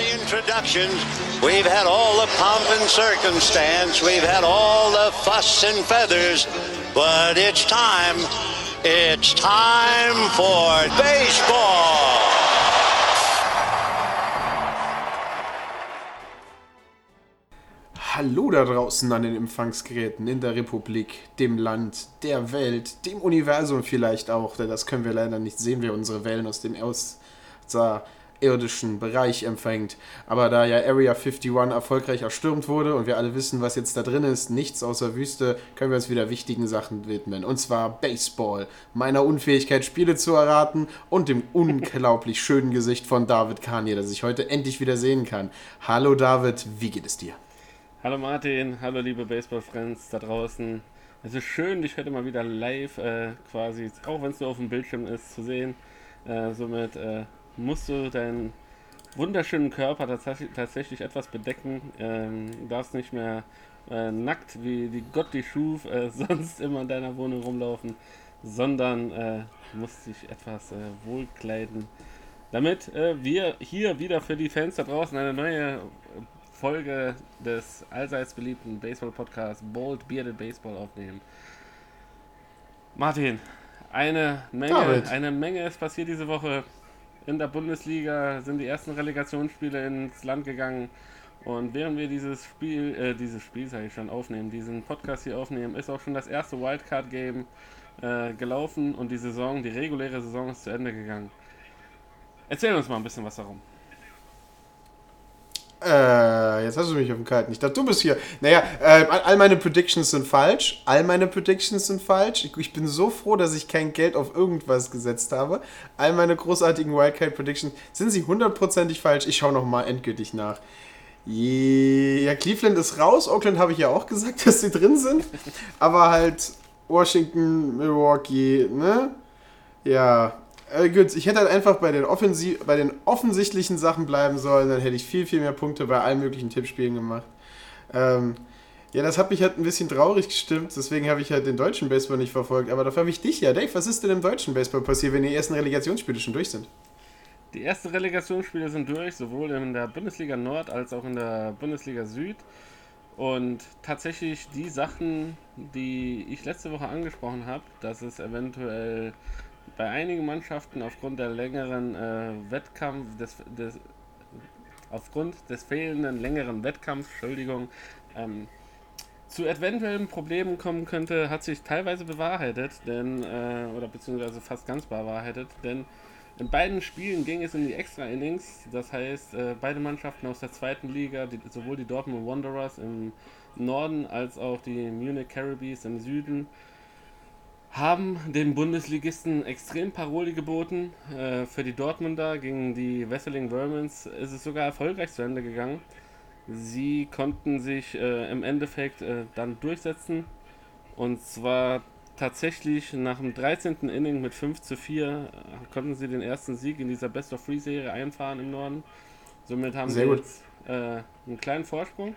The introductions. We've had all the pomp and circumstance. We've had all the fuss and feathers. But it's time. It's time for baseball. Hallo da draußen an den Empfangsgeräten in der Republik, dem Land, der Welt, dem Universum vielleicht auch, denn das können wir leider nicht sehen, wer unsere Wellen aus dem außerirdischen Bereich empfängt. Aber da ja Area 51 erfolgreich erstürmt wurde und wir alle wissen, was jetzt da drin ist, nichts außer Wüste, können wir uns wieder wichtigen Sachen widmen. Und zwar Baseball, meiner Unfähigkeit, Spiele zu erraten und dem unglaublich schönen Gesicht von David Kanye, das ich heute endlich wieder sehen kann. Hallo David, wie geht es dir? Hallo Martin, hallo liebe Baseball-Friends da draußen. Es ist schön, dich heute mal wieder live äh, quasi, auch wenn es nur auf dem Bildschirm ist, zu sehen. Äh, somit äh, musst du deinen wunderschönen Körper tats tatsächlich etwas bedecken. Ähm, du darfst nicht mehr äh, nackt, wie, wie Gott dich schuf, äh, sonst immer in deiner Wohnung rumlaufen, sondern äh, musst dich etwas wohlkleiden. Damit wir hier wieder für die Fans da draußen eine neue Folge des allseits beliebten Baseball-Podcasts Bold Bearded Baseball aufnehmen. Martin, eine Menge, David. eine Menge ist passiert diese Woche. In der Bundesliga sind die ersten Relegationsspiele ins Land gegangen. Und während wir dieses Spiel, äh, dieses Spiel sage ich schon, aufnehmen, diesen Podcast hier aufnehmen, ist auch schon das erste Wildcard-Game äh, gelaufen und die Saison, die reguläre Saison ist zu Ende gegangen. Erzähl uns mal ein bisschen was darum. Äh, jetzt hast du mich auf dem Kalten. Ich dachte, du bist hier. Naja, äh, all meine Predictions sind falsch. All meine Predictions sind falsch. Ich, ich, bin so froh, dass ich kein Geld auf irgendwas gesetzt habe. All meine großartigen Wildcard Predictions sind sie hundertprozentig falsch. Ich schaue nochmal endgültig nach. Ja, Cleveland ist raus. Oakland habe ich ja auch gesagt, dass sie drin sind. Aber halt Washington, Milwaukee, ne? Ja, äh, gut, ich hätte halt einfach bei den, bei den offensichtlichen Sachen bleiben sollen, dann hätte ich viel, viel mehr Punkte bei allen möglichen Tippspielen gemacht. Ähm, ja, das hat mich halt ein bisschen traurig gestimmt, deswegen habe ich halt den deutschen Baseball nicht verfolgt. Aber dafür habe ich dich ja. Dave, was ist denn im deutschen Baseball passiert, wenn die ersten Relegationsspiele schon durch sind? Die ersten Relegationsspiele sind durch, sowohl in der Bundesliga Nord als auch in der Bundesliga Süd. Und tatsächlich die Sachen, die ich letzte Woche angesprochen habe, dass es eventuell bei einigen Mannschaften aufgrund der längeren äh, Wettkampf des, des, aufgrund des fehlenden längeren Wettkampfs, Entschuldigung, ähm, zu eventuellen Problemen kommen könnte, hat sich teilweise bewahrheitet, denn äh, oder beziehungsweise fast ganz bewahrheitet, denn in beiden Spielen ging es in die Extra-Innings, das heißt, äh, beide Mannschaften aus der zweiten Liga, die, sowohl die Dortmund Wanderers im Norden als auch die Munich Caribbees im Süden, haben dem Bundesligisten extrem Paroli geboten. Äh, für die Dortmunder gegen die Wesseling Vermins ist es sogar erfolgreich zu Ende gegangen. Sie konnten sich äh, im Endeffekt äh, dann durchsetzen und zwar tatsächlich nach dem 13. Inning mit 5 zu 4 äh, konnten sie den ersten Sieg in dieser Best of Free Serie einfahren im Norden. Somit haben Sehr sie jetzt äh, einen kleinen Vorsprung.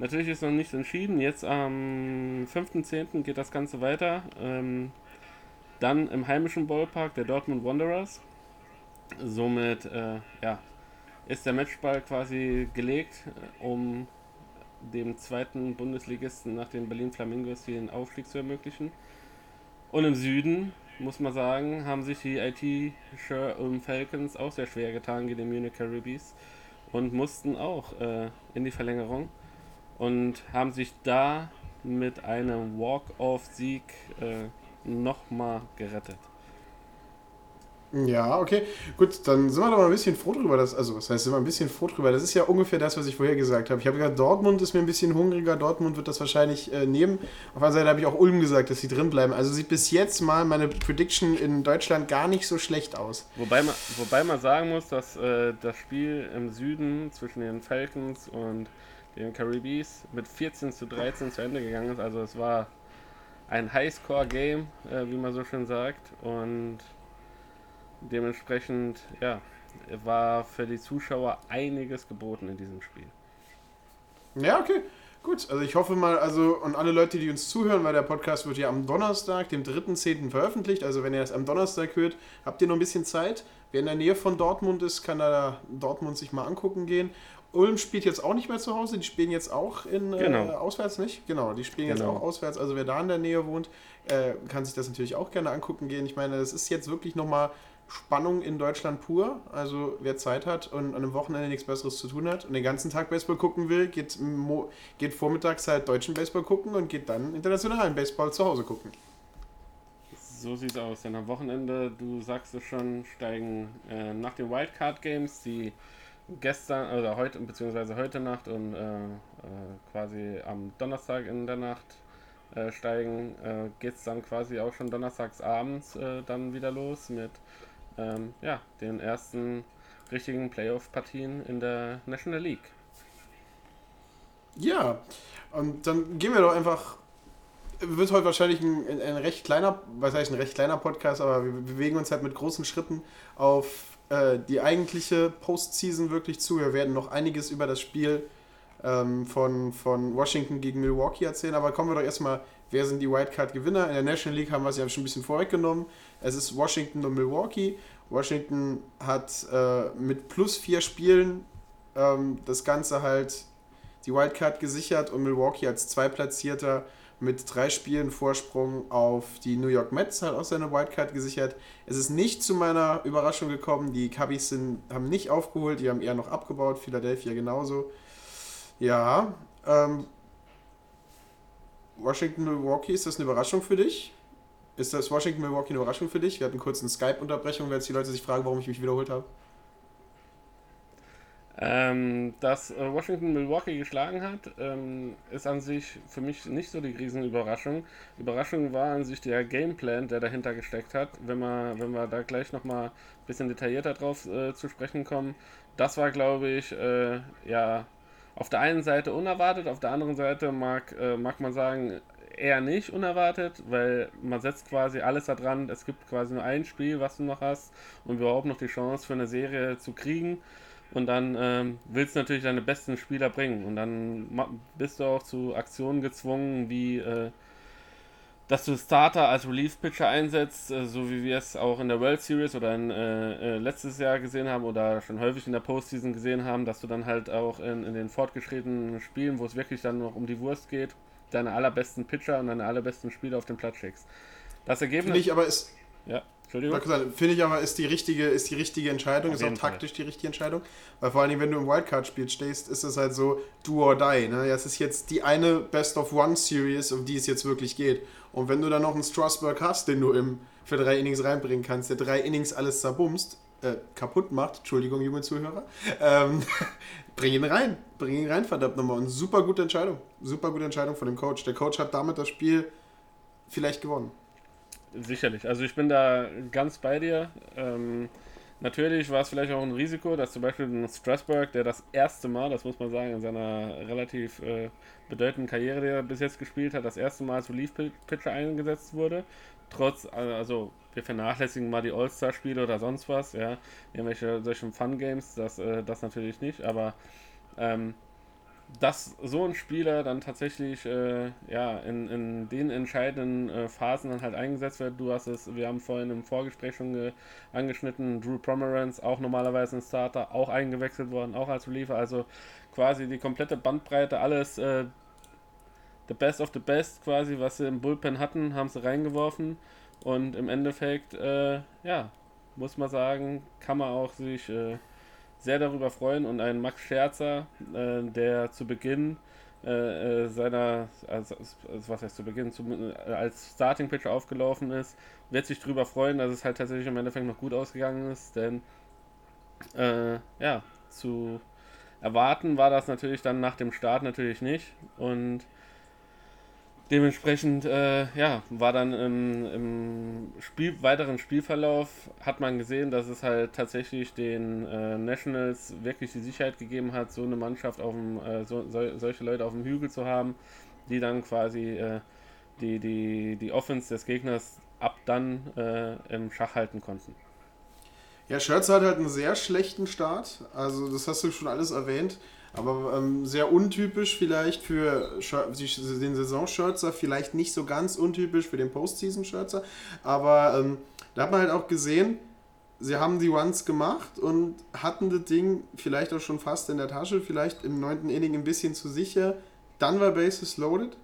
Natürlich ist noch nicht entschieden. Jetzt am 5.10. geht das Ganze weiter. Ähm, dann im heimischen Ballpark der Dortmund Wanderers. Somit äh, ja, ist der Matchball quasi gelegt, äh, um dem zweiten Bundesligisten nach den Berlin Flamingos den Aufstieg zu ermöglichen. Und im Süden, muss man sagen, haben sich die IT Sherm Falcons auch sehr schwer getan gegen die Munich Caribbees und mussten auch äh, in die Verlängerung und haben sich da mit einem Walk-Off-Sieg äh, nochmal gerettet. Ja, okay. Gut, dann sind wir doch mal ein bisschen froh drüber. Dass, also, was heißt, sind wir ein bisschen froh drüber? Das ist ja ungefähr das, was ich vorher gesagt habe. Ich habe gesagt, Dortmund ist mir ein bisschen hungriger. Dortmund wird das wahrscheinlich äh, nehmen. Auf der anderen Seite habe ich auch Ulm gesagt, dass sie drin bleiben. Also sieht bis jetzt mal meine Prediction in Deutschland gar nicht so schlecht aus. Wobei man, wobei man sagen muss, dass äh, das Spiel im Süden zwischen den Falcons und den Caribbees mit 14 zu 13 zu Ende gegangen ist. Also es war ein Highscore-Game, äh, wie man so schön sagt. Und Dementsprechend, ja, war für die Zuschauer einiges geboten in diesem Spiel. Ja, okay. Gut, also ich hoffe mal, also und alle Leute, die uns zuhören, weil der Podcast wird ja am Donnerstag, dem 3.10. veröffentlicht. Also wenn ihr das am Donnerstag hört, habt ihr noch ein bisschen Zeit. Wer in der Nähe von Dortmund ist, kann da Dortmund sich mal angucken gehen. Ulm spielt jetzt auch nicht mehr zu Hause, die spielen jetzt auch in genau. äh, auswärts nicht. Genau, die spielen genau. jetzt auch auswärts. Also wer da in der Nähe wohnt, äh, kann sich das natürlich auch gerne angucken gehen. Ich meine, das ist jetzt wirklich nochmal Spannung in Deutschland pur. Also wer Zeit hat und an einem Wochenende nichts Besseres zu tun hat und den ganzen Tag Baseball gucken will, geht, geht vormittags halt deutschen Baseball gucken und geht dann internationalen Baseball zu Hause gucken. So sieht's aus. Denn am Wochenende, du sagst es schon, steigen äh, nach den Wildcard Games, die gestern oder heute beziehungsweise heute Nacht und äh, äh, quasi am Donnerstag in der Nacht äh, steigen, äh, geht es dann quasi auch schon donnerstags abends äh, dann wieder los mit ähm, ja, den ersten richtigen Playoff-Partien in der National League. Ja, und dann gehen wir doch einfach. Wird heute wahrscheinlich ein, ein recht kleiner, was heißt ein recht kleiner Podcast, aber wir bewegen uns halt mit großen Schritten auf äh, die eigentliche Postseason wirklich zu. Wir werden noch einiges über das Spiel ähm, von, von Washington gegen Milwaukee erzählen, aber kommen wir doch erstmal, wer sind die Wildcard-Gewinner? In der National League haben wir es ja schon ein bisschen vorweggenommen. Es ist Washington und Milwaukee. Washington hat äh, mit plus vier Spielen ähm, das Ganze halt die Wildcard gesichert und Milwaukee als Zweitplatzierter mit drei Spielen Vorsprung auf die New York Mets halt auch seine Wildcard gesichert. Es ist nicht zu meiner Überraschung gekommen. Die Cubbies sind, haben nicht aufgeholt, die haben eher noch abgebaut. Philadelphia genauso. Ja, ähm, Washington Milwaukee, ist das eine Überraschung für dich? Ist das Washington Milwaukee eine Überraschung für dich? Wir hatten kurz eine Skype-Unterbrechung, weil jetzt die Leute sich fragen, warum ich mich wiederholt habe. Ähm, dass äh, Washington Milwaukee geschlagen hat, ähm, ist an sich für mich nicht so die Riesenüberraschung. Überraschung war an sich der Gameplan, der dahinter gesteckt hat. Wenn wir, wenn wir da gleich nochmal ein bisschen detaillierter drauf äh, zu sprechen kommen, das war, glaube ich, äh, ja, auf der einen Seite unerwartet, auf der anderen Seite mag, äh, mag man sagen, eher nicht unerwartet, weil man setzt quasi alles daran, es gibt quasi nur ein Spiel, was du noch hast und überhaupt noch die Chance für eine Serie zu kriegen. Und dann ähm, willst du natürlich deine besten Spieler bringen. Und dann bist du auch zu Aktionen gezwungen, wie äh, dass du Starter als Relief-Pitcher einsetzt, äh, so wie wir es auch in der World Series oder in, äh, äh, letztes Jahr gesehen haben oder schon häufig in der Postseason gesehen haben, dass du dann halt auch in, in den fortgeschrittenen Spielen, wo es wirklich dann noch um die Wurst geht, deine allerbesten Pitcher und deine allerbesten Spieler auf den Platz schickst. Das Ergebnis. Finde ich aber ist. Ja. Entschuldigung. Finde ich aber, ist die richtige, ist die richtige Entscheidung, Auf ist auch taktisch Fall. die richtige Entscheidung. Weil vor allen Dingen, wenn du im Wildcard-Spiel stehst, ist es halt so do or die. Ne? Das ist jetzt die eine Best of One Series, um die es jetzt wirklich geht. Und wenn du dann noch einen Strasburg hast, den du im, für drei Innings reinbringen kannst, der drei Innings alles zerbumst, äh, kaputt macht, Entschuldigung, junge Zuhörer, ähm, bring ihn rein. Bring ihn rein, verdammt nochmal. Und super gute Entscheidung. Super gute Entscheidung von dem Coach. Der Coach hat damit das Spiel vielleicht gewonnen. Sicherlich. Also ich bin da ganz bei dir. Ähm, natürlich war es vielleicht auch ein Risiko, dass zum Beispiel ein Strasburg, der das erste Mal, das muss man sagen, in seiner relativ äh, bedeutenden Karriere, die er bis jetzt gespielt hat, das erste Mal als Relief-Pitcher eingesetzt wurde. Trotz, also wir vernachlässigen mal die All-Star-Spiele oder sonst was, ja, irgendwelche solchen Fun-Games, das, äh, das natürlich nicht, aber ähm, dass so ein Spieler dann tatsächlich äh, ja, in, in den entscheidenden äh, Phasen dann halt eingesetzt wird. Du hast es, wir haben vorhin im Vorgespräch schon ge, angeschnitten, Drew Pomeranz, auch normalerweise ein Starter, auch eingewechselt worden, auch als Reliever, also quasi die komplette Bandbreite, alles äh, the best of the best quasi, was sie im Bullpen hatten, haben sie reingeworfen und im Endeffekt, äh, ja, muss man sagen, kann man auch sich äh, sehr darüber freuen und ein Max Scherzer, äh, der zu Beginn äh, äh, seiner, also, also, was heißt zu Beginn, zum, äh, als Starting Pitcher aufgelaufen ist, wird sich darüber freuen, dass es halt tatsächlich im Endeffekt noch gut ausgegangen ist, denn äh, ja, zu erwarten war das natürlich dann nach dem Start natürlich nicht und Dementsprechend, äh, ja, war dann im, im Spiel, weiteren Spielverlauf, hat man gesehen, dass es halt tatsächlich den äh, Nationals wirklich die Sicherheit gegeben hat, so eine Mannschaft auf dem, äh, so, so, solche Leute auf dem Hügel zu haben, die dann quasi äh, die, die, die Offense des Gegners ab dann äh, im Schach halten konnten. Ja, Scherzer hat halt einen sehr schlechten Start, also das hast du schon alles erwähnt. Aber ähm, sehr untypisch vielleicht für den Saison-Shirtser, vielleicht nicht so ganz untypisch für den Postseason-Shirtser. Aber ähm, da hat man halt auch gesehen, sie haben die Ones gemacht und hatten das Ding vielleicht auch schon fast in der Tasche, vielleicht im neunten Inning ein bisschen zu sicher. Dann war Bases loaded.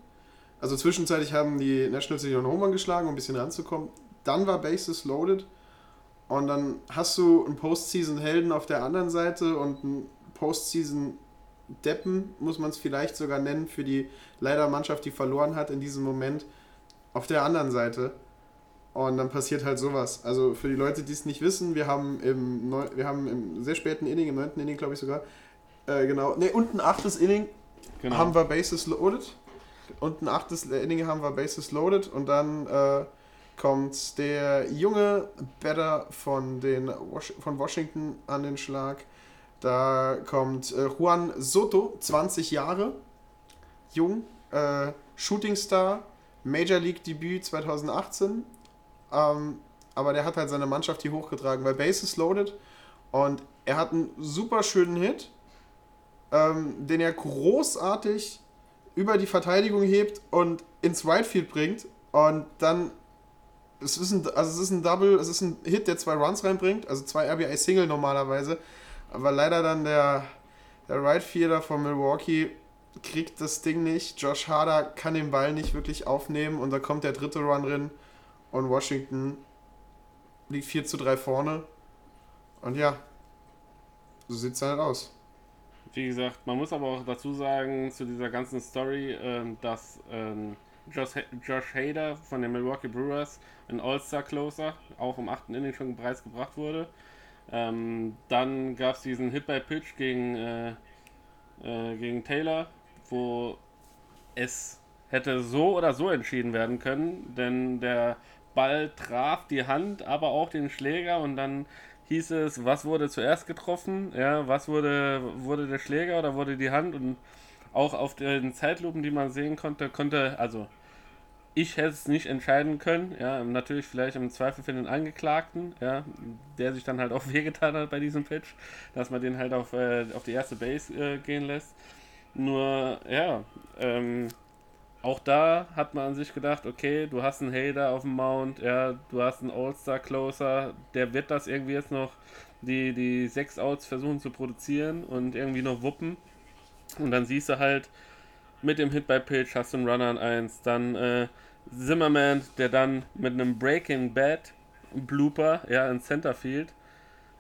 Also zwischenzeitlich haben die Nationals sich noch einen Home geschlagen, um ein bisschen ranzukommen. Dann war Bases loaded. Und dann hast du einen Postseason-Helden auf der anderen Seite und einen Postseason Deppen, muss man es vielleicht sogar nennen, für die leider Mannschaft, die verloren hat in diesem Moment, auf der anderen Seite. Und dann passiert halt sowas. Also für die Leute, die es nicht wissen, wir haben im, Neu wir haben im sehr späten Inning, im neunten Inning, glaube ich sogar, äh, genau, ne, und ein achtes Inning genau. haben wir Bases loaded. Und ein achtes Inning haben wir Bases loaded und dann äh, kommt der junge Better von, den Was von Washington an den Schlag da kommt äh, Juan Soto, 20 Jahre, jung, äh, Shooting Star, Major League Debüt 2018. Ähm, aber der hat halt seine Mannschaft hier hochgetragen, weil Bases loaded. Und er hat einen super schönen Hit, ähm, den er großartig über die Verteidigung hebt und ins Right bringt. Und dann es ist ein, also es ist ein Double, es ist ein Hit, der zwei Runs reinbringt, also zwei RBI Single normalerweise aber leider dann der, der Right Fielder von Milwaukee kriegt das Ding nicht. Josh Harder kann den Ball nicht wirklich aufnehmen und da kommt der dritte Run drin und Washington liegt 4 zu 3 vorne. Und ja, so sieht es halt aus. Wie gesagt, man muss aber auch dazu sagen, zu dieser ganzen Story, ähm, dass ähm, Josh, Josh Hader von den Milwaukee Brewers, ein All-Star-Closer, auch im 8. Inning schon preisgebracht wurde. Ähm, dann gab es diesen Hit-by-Pitch gegen, äh, äh, gegen Taylor, wo es hätte so oder so entschieden werden können, denn der Ball traf die Hand, aber auch den Schläger und dann hieß es, was wurde zuerst getroffen, ja, was wurde, wurde der Schläger oder wurde die Hand? Und auch auf den Zeitlupen, die man sehen konnte, konnte, also ich hätte es nicht entscheiden können. Ja, natürlich vielleicht im Zweifel für den Angeklagten, ja, der sich dann halt auch wehgetan hat bei diesem Pitch, dass man den halt auf, äh, auf die erste Base äh, gehen lässt. Nur, ja, ähm, auch da hat man an sich gedacht, okay, du hast einen Hater auf dem Mount, ja, du hast einen All-Star-Closer, der wird das irgendwie jetzt noch die, die sechs Outs versuchen zu produzieren und irgendwie noch wuppen. Und dann siehst du halt, mit dem Hit by Pitch hast du einen Runner an 1, dann äh, Zimmerman, der dann mit einem Breaking Bad Blooper, ja, in Centerfield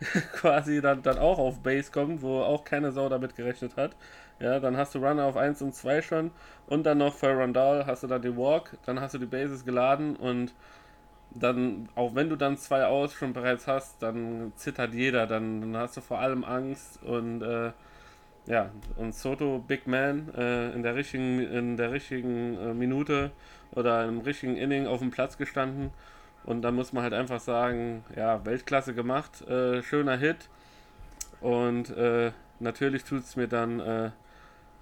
quasi dann, dann auch auf Base kommt, wo auch keine Sau damit gerechnet hat. Ja, dann hast du Runner auf 1 und 2 schon und dann noch für Rondal hast du dann den Walk, dann hast du die Bases geladen und dann, auch wenn du dann zwei aus schon bereits hast, dann zittert jeder, dann, dann hast du vor allem Angst und äh, ja, und Soto, Big Man, äh, in der richtigen, in der richtigen äh, Minute oder im richtigen Inning auf dem Platz gestanden. Und da muss man halt einfach sagen, ja, Weltklasse gemacht, äh, schöner Hit. Und äh, natürlich tut es mir dann äh,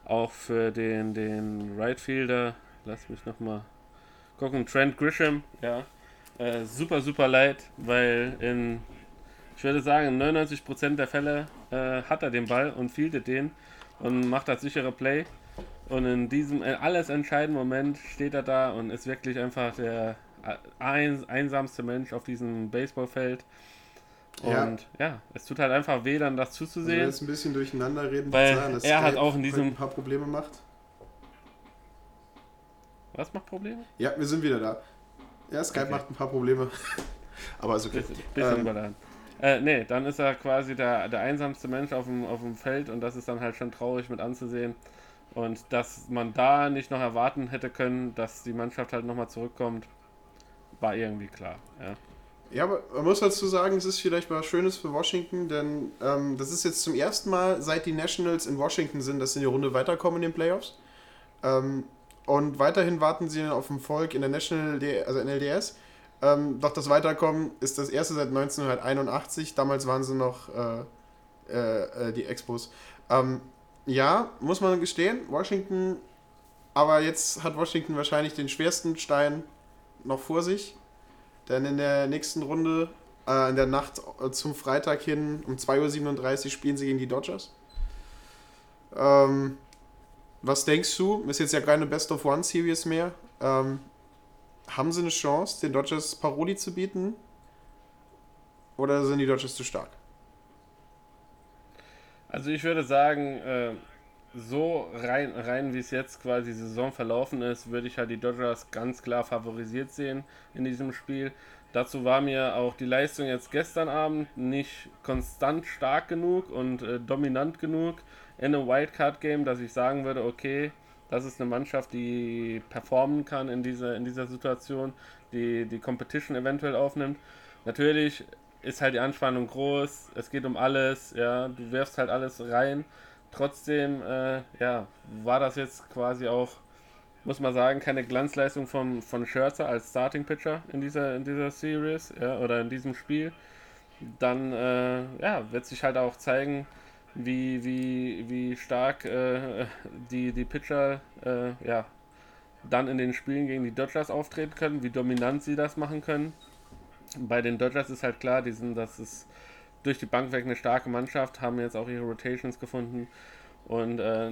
auch für den, den Right Fielder, lass mich nochmal gucken, Trent Grisham, ja, äh, super, super leid, weil in ich würde sagen, in 99% der Fälle äh, hat er den Ball und fieldet den und macht das sichere Play. Und in diesem alles entscheidenden Moment steht er da und ist wirklich einfach der ein, einsamste Mensch auf diesem Baseballfeld. Und ja. ja. es tut halt einfach weh, dann das zuzusehen. Also jetzt ein bisschen durcheinander reden, weil sagen, er hat auch in diesem ein paar Probleme macht. Was macht Probleme? Ja, wir sind wieder da. Ja, Skype okay. macht ein paar Probleme. Aber ist okay. Bisschen, bisschen ähm, überladen. Äh, nee, dann ist er quasi der, der einsamste Mensch auf dem, auf dem Feld und das ist dann halt schon traurig mit anzusehen. Und dass man da nicht noch erwarten hätte können, dass die Mannschaft halt nochmal zurückkommt, war irgendwie klar. Ja. Ja, aber man muss dazu sagen, es ist vielleicht was Schönes für Washington, denn ähm, das ist jetzt zum ersten Mal, seit die Nationals in Washington sind, dass sie in die Runde weiterkommen in den Playoffs. Ähm, und weiterhin warten sie auf den Volk in der National, also NLDS. Ähm, doch das Weiterkommen ist das erste seit 1981. Damals waren sie noch äh, äh, äh, die Expos. Ähm, ja, muss man gestehen, Washington, aber jetzt hat Washington wahrscheinlich den schwersten Stein noch vor sich. Denn in der nächsten Runde, äh, in der Nacht zum Freitag hin, um 2.37 Uhr spielen sie gegen die Dodgers. Ähm, was denkst du? Ist jetzt ja keine Best of One Series mehr. Ähm, haben sie eine Chance, den Dodgers Paroli zu bieten? Oder sind die Dodgers zu stark? Also ich würde sagen, äh, so rein, rein wie es jetzt quasi die Saison verlaufen ist, würde ich halt die Dodgers ganz klar favorisiert sehen in diesem Spiel. Dazu war mir auch die Leistung jetzt gestern Abend nicht konstant stark genug und äh, dominant genug in einem Wildcard-Game, dass ich sagen würde, okay, das ist eine Mannschaft, die performen kann in dieser, in dieser Situation, die die Competition eventuell aufnimmt. Natürlich ist halt die Anspannung groß, es geht um alles, ja, du wirfst halt alles rein. Trotzdem, äh, ja, war das jetzt quasi auch, muss man sagen, keine Glanzleistung vom, von Scherzer als Starting Pitcher in dieser, in dieser Series, ja, oder in diesem Spiel. Dann, äh, ja, wird sich halt auch zeigen, wie, wie, wie stark äh, die, die Pitcher, äh, ja, dann in den Spielen gegen die Dodgers auftreten können, wie dominant sie das machen können bei den Dodgers ist halt klar, die sind, das ist durch die Bank weg eine starke Mannschaft, haben jetzt auch ihre Rotations gefunden und äh,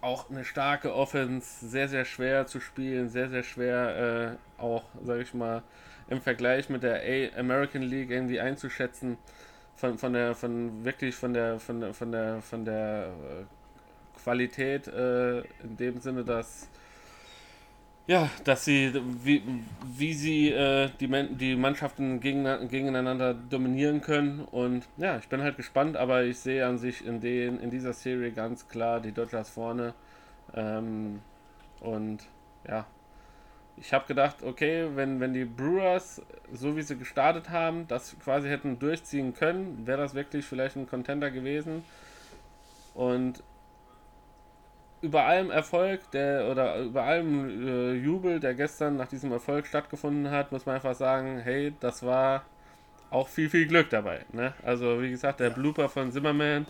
auch eine starke Offense, sehr, sehr schwer zu spielen, sehr, sehr schwer äh, auch, sage ich mal, im Vergleich mit der A American League irgendwie einzuschätzen. Von, von der, von wirklich von der, von der, von der, von der äh, Qualität äh, in dem Sinne, dass ja, dass sie, wie, wie sie äh, die, die Mannschaften gegen, gegeneinander dominieren können. Und ja, ich bin halt gespannt, aber ich sehe an sich in, den, in dieser Serie ganz klar die Dodgers vorne. Ähm, und ja, ich habe gedacht, okay, wenn, wenn die Brewers, so wie sie gestartet haben, das quasi hätten durchziehen können, wäre das wirklich vielleicht ein Contender gewesen. Und über allem Erfolg der oder über allem äh, Jubel, der gestern nach diesem Erfolg stattgefunden hat, muss man einfach sagen, hey, das war auch viel, viel Glück dabei. Ne? Also wie gesagt, der ja. Blooper von Zimmerman,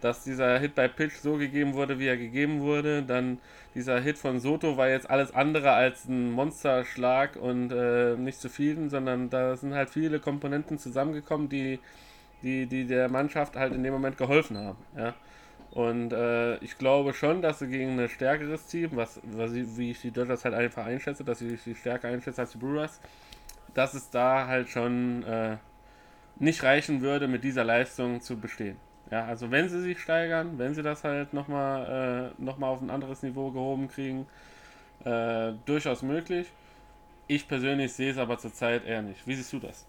dass dieser Hit bei Pitch so gegeben wurde, wie er gegeben wurde. Dann dieser Hit von Soto war jetzt alles andere als ein Monsterschlag und äh, nicht zufrieden, sondern da sind halt viele Komponenten zusammengekommen, die, die, die der Mannschaft halt in dem Moment geholfen haben. Ja? Und äh, ich glaube schon, dass sie gegen ein stärkeres Team, was, was ich, wie ich die Dodgers halt einfach einschätze, dass sie sie stärker einschätze als die Brewers, dass es da halt schon äh, nicht reichen würde, mit dieser Leistung zu bestehen. Ja, also wenn sie sich steigern, wenn sie das halt nochmal äh, noch auf ein anderes Niveau gehoben kriegen, äh, durchaus möglich. Ich persönlich sehe es aber zurzeit eher nicht. Wie siehst du das?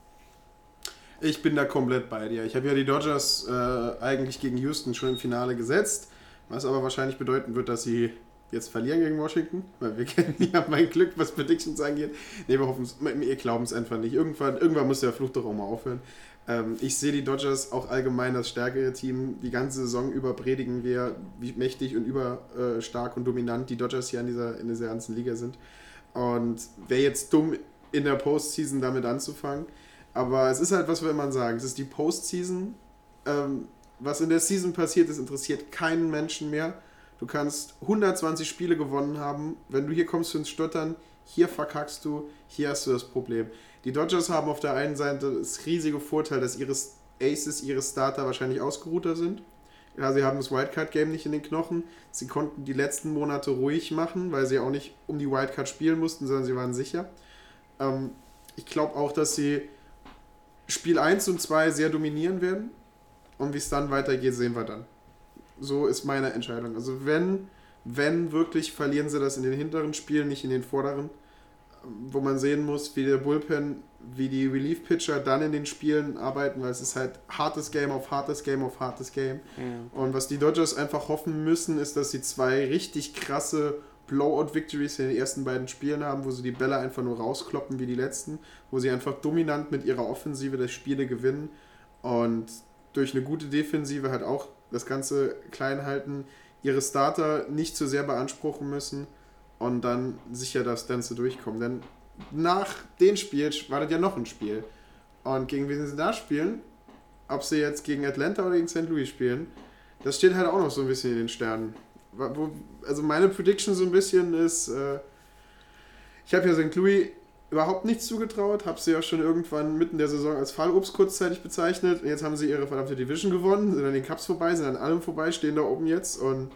Ich bin da komplett bei dir. Ich habe ja die Dodgers äh, eigentlich gegen Houston schon im Finale gesetzt, was aber wahrscheinlich bedeuten wird, dass sie jetzt verlieren gegen Washington, weil wir kennen ja mein Glück, was Predictions angeht. Nee, wir hoffen wir glauben es einfach nicht. Irgendwann, irgendwann muss der Fluch doch auch mal aufhören. Ähm, ich sehe die Dodgers auch allgemein das stärkere Team. Die ganze Saison über predigen wir, wie mächtig und überstark äh, und dominant die Dodgers hier in dieser, in dieser ganzen Liga sind. Und wäre jetzt dumm, in der Postseason damit anzufangen. Aber es ist halt, was will man sagen, es ist die Postseason. Ähm, was in der Season passiert ist, interessiert keinen Menschen mehr. Du kannst 120 Spiele gewonnen haben. Wenn du hier kommst ins Stottern, hier verkackst du, hier hast du das Problem. Die Dodgers haben auf der einen Seite das riesige Vorteil, dass ihre Aces, ihre Starter wahrscheinlich ausgeruhter sind. Ja, sie haben das Wildcard-Game nicht in den Knochen. Sie konnten die letzten Monate ruhig machen, weil sie auch nicht um die Wildcard spielen mussten, sondern sie waren sicher. Ähm, ich glaube auch, dass sie Spiel 1 und 2 sehr dominieren werden. Und wie es dann weitergeht, sehen wir dann. So ist meine Entscheidung. Also wenn, wenn wirklich, verlieren sie das in den hinteren Spielen, nicht in den vorderen. Wo man sehen muss, wie der Bullpen, wie die Relief-Pitcher dann in den Spielen arbeiten, weil es ist halt hartes Game auf hartes Game auf hartes Game. Und was die Dodgers einfach hoffen müssen, ist, dass sie zwei richtig krasse Blowout-Victories in den ersten beiden Spielen haben, wo sie die Bälle einfach nur rauskloppen wie die letzten, wo sie einfach dominant mit ihrer Offensive das Spiele gewinnen und durch eine gute Defensive halt auch das Ganze klein halten, ihre Starter nicht zu sehr beanspruchen müssen und dann sicher das Ganze durchkommen. Denn nach dem Spiel wartet ja noch ein Spiel. Und gegen wen sie da spielen, ob sie jetzt gegen Atlanta oder gegen St. Louis spielen, das steht halt auch noch so ein bisschen in den Sternen. Also meine Prediction so ein bisschen ist, äh, ich habe ja St. Louis überhaupt nichts zugetraut, habe sie ja schon irgendwann mitten der Saison als Fallobst kurzzeitig bezeichnet. Jetzt haben sie ihre verdammte Division gewonnen, sind an den Cups vorbei, sind an allem vorbei, stehen da oben jetzt und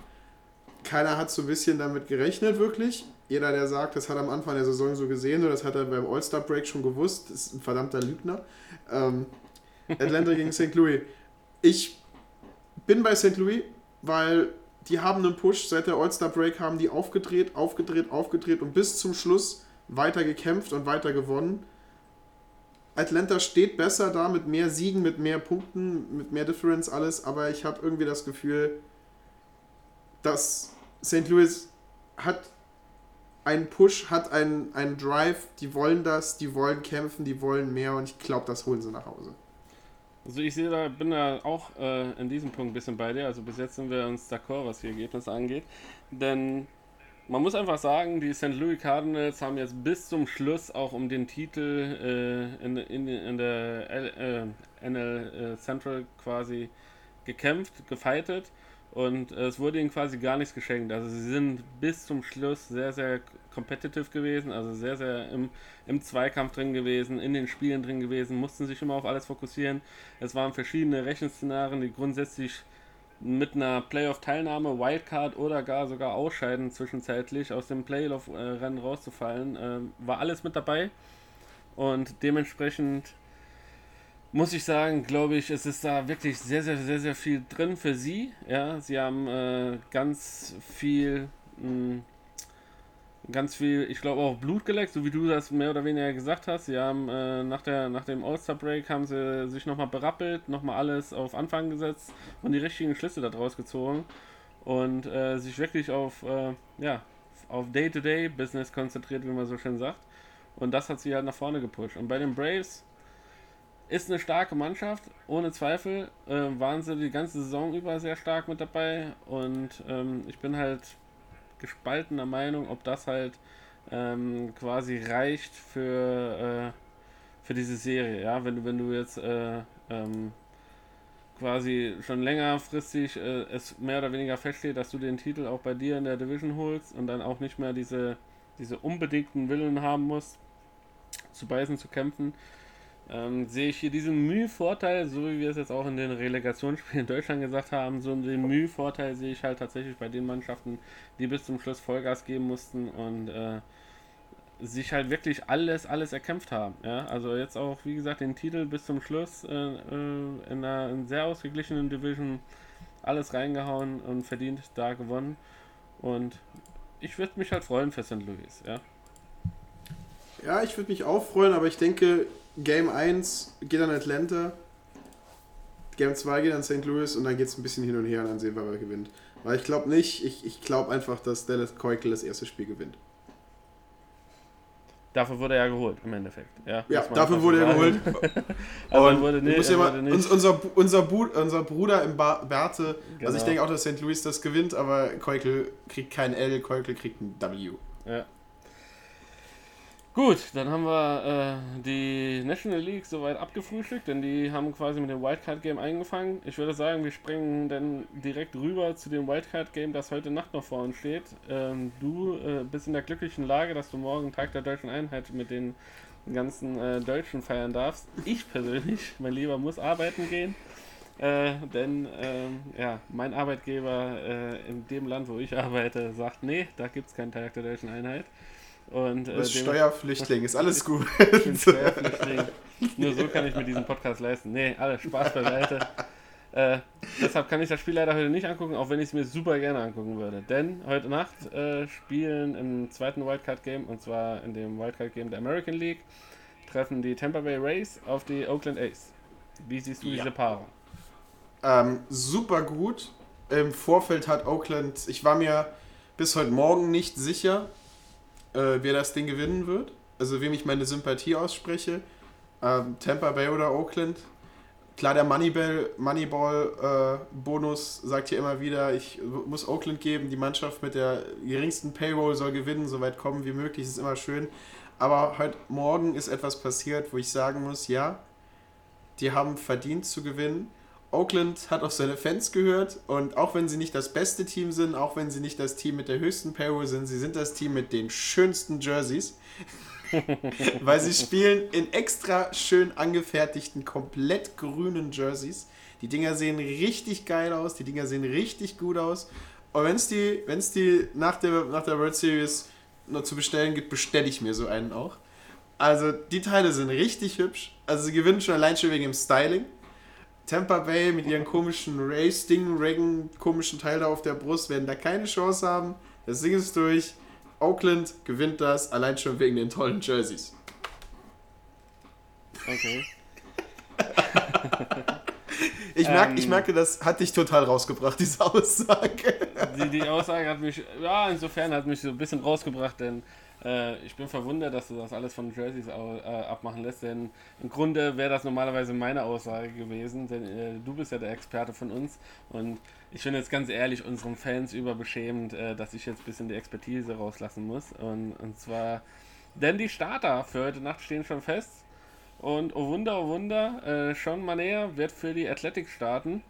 keiner hat so ein bisschen damit gerechnet, wirklich. Jeder, der sagt, das hat er am Anfang der Saison so gesehen oder das hat er beim All-Star-Break schon gewusst, ist ein verdammter Lügner. Ähm, Atlanta gegen St. Louis. Ich bin bei St. Louis, weil die haben einen Push. Seit der All-Star-Break haben die aufgedreht, aufgedreht, aufgedreht und bis zum Schluss weiter gekämpft und weiter gewonnen. Atlanta steht besser da mit mehr Siegen, mit mehr Punkten, mit mehr Difference, alles, aber ich habe irgendwie das Gefühl, dass St. Louis hat einen Push, hat einen, einen Drive, die wollen das, die wollen kämpfen, die wollen mehr und ich glaube, das holen sie nach Hause. Also ich sehe da, bin da auch äh, in diesem Punkt ein bisschen bei dir. Also bis jetzt sind wir uns d'accord, was die Ergebnisse angeht. Denn man muss einfach sagen, die St. Louis Cardinals haben jetzt bis zum Schluss auch um den Titel äh, in, in, in der L, äh, NL äh, Central quasi gekämpft, gefightet. Und äh, es wurde ihnen quasi gar nichts geschenkt. Also sie sind bis zum Schluss sehr, sehr competitive gewesen, also sehr, sehr im, im Zweikampf drin gewesen, in den Spielen drin gewesen, mussten sich immer auf alles fokussieren. Es waren verschiedene Rechenszenarien, die grundsätzlich mit einer Playoff-Teilnahme, Wildcard oder gar sogar Ausscheiden zwischenzeitlich aus dem Playoff-Rennen rauszufallen, äh, war alles mit dabei. Und dementsprechend muss ich sagen, glaube ich, es ist da wirklich sehr, sehr, sehr, sehr viel drin für sie. Ja, sie haben äh, ganz viel, mh, ganz viel, ich glaube auch Blut geleckt, so wie du das mehr oder weniger gesagt hast. Sie haben äh, nach, der, nach dem All-Star-Break haben sie sich nochmal berappelt, nochmal alles auf Anfang gesetzt und die richtigen Schlüsse daraus gezogen und äh, sich wirklich auf, äh, ja, auf Day-to-Day-Business konzentriert, wie man so schön sagt. Und das hat sie halt nach vorne gepusht. Und bei den Braves ist eine starke Mannschaft, ohne Zweifel. Äh, waren sie die ganze Saison über sehr stark mit dabei und ähm, ich bin halt gespaltener Meinung, ob das halt ähm, quasi reicht für, äh, für diese Serie. Ja, wenn du, wenn du jetzt äh, ähm, quasi schon längerfristig äh, es mehr oder weniger feststeht, dass du den Titel auch bei dir in der Division holst und dann auch nicht mehr diese, diese unbedingten Willen haben musst, zu beißen, zu kämpfen, ähm, sehe ich hier diesen Mühe-Vorteil, so wie wir es jetzt auch in den Relegationsspielen in Deutschland gesagt haben, so den Mühe-Vorteil sehe ich halt tatsächlich bei den Mannschaften, die bis zum Schluss Vollgas geben mussten und äh, sich halt wirklich alles, alles erkämpft haben. Ja? Also jetzt auch, wie gesagt, den Titel bis zum Schluss äh, äh, in einer in sehr ausgeglichenen Division alles reingehauen und verdient da gewonnen. Und ich würde mich halt freuen für St. Louis, ja. Ja, ich würde mich auch freuen, aber ich denke, Game 1 geht an Atlanta, Game 2 geht an St. Louis und dann geht es ein bisschen hin und her und dann sehen wir, wer gewinnt. Weil ich glaube nicht, ich, ich glaube einfach, dass Dallas Keuchel das erste Spiel gewinnt. Dafür wurde er ja geholt, im Endeffekt. Ja, Ja, dafür wurde er geholt. Aber er wurde ja mal, wurde nicht. uns, unser, unser, unser Bruder im ba Bärte, also Genau. ich denke auch, dass St. Louis das gewinnt, aber Keuchel kriegt kein L, Keuchel kriegt ein W. Ja. Gut, dann haben wir äh, die National League soweit abgefrühstückt, denn die haben quasi mit dem Wildcard Game eingefangen. Ich würde sagen, wir springen dann direkt rüber zu dem Wildcard Game, das heute Nacht noch vor uns steht. Ähm, du äh, bist in der glücklichen Lage, dass du morgen Tag der deutschen Einheit mit den ganzen äh, Deutschen feiern darfst. Ich persönlich, mein Lieber, muss arbeiten gehen. Äh, denn ähm, ja, mein Arbeitgeber äh, in dem Land, wo ich arbeite, sagt, nee, da gibt es keinen Tag der deutschen Einheit. Und, äh, dem- Steuerflüchtling, ist alles gut. ich bin Steuerpflichtig. Nur so kann ich mir diesen Podcast leisten. Nee, alles Spaß beiseite. Äh, deshalb kann ich das Spiel leider heute nicht angucken, auch wenn ich es mir super gerne angucken würde. Denn heute Nacht äh, spielen im zweiten Wildcard-Game, und zwar in dem Wildcard-Game der American League, treffen die Tampa Bay Rays auf die Oakland A's. Wie siehst du Ja. diese Paarung? Ähm, super gut. Im Vorfeld hat Oakland, ich war mir bis heute Morgen nicht sicher, äh, wer das Ding gewinnen wird. Also wem ich meine Sympathie ausspreche. Ähm, Tampa Bay oder Oakland. Klar, der Moneyball, Moneyball-Bonus sagt hier immer wieder, ich muss Oakland geben, die Mannschaft mit der geringsten Payroll soll gewinnen, so weit kommen wie möglich, ist immer schön. Aber heute Morgen ist etwas passiert, wo ich sagen muss, ja, die haben verdient zu gewinnen. Oakland hat auf seine Fans gehört und auch wenn sie nicht das beste Team sind, auch wenn sie nicht das Team mit der höchsten Payroll sind, sie sind das Team mit den schönsten Jerseys. Weil sie spielen in extra schön angefertigten, komplett grünen Jerseys. Die Dinger sehen richtig geil aus, die Dinger sehen richtig gut aus. Und wenn es die, wenn's die nach der, nach der World Series noch zu bestellen gibt, bestelle ich mir so einen auch. Also die Teile sind richtig hübsch. Also sie gewinnen schon allein schon wegen dem Styling. Tampa Bay mit ihren komischen Race Ding Reagan komischen Teil da auf der Brust werden da keine Chance haben. Das Ding ist durch. Oakland gewinnt das allein schon wegen den tollen Jerseys. Okay. Ich, merk, Ähm. ich merke, das hat dich total rausgebracht, diese Aussage. Die, die Aussage hat mich, ja, insofern hat mich so ein bisschen rausgebracht, denn äh, ich bin verwundert, dass du das alles von Jerseys äh, abmachen lässt, denn im Grunde wäre das normalerweise meine Aussage gewesen, denn äh, du bist ja der Experte von uns und ich finde jetzt ganz ehrlich unseren Fans überbeschämend, äh, dass ich jetzt ein bisschen die Expertise rauslassen muss und, und zwar, denn die Starter für heute Nacht stehen schon fest und oh Wunder, oh Wunder, äh, Sean Maner wird für die Athletic starten.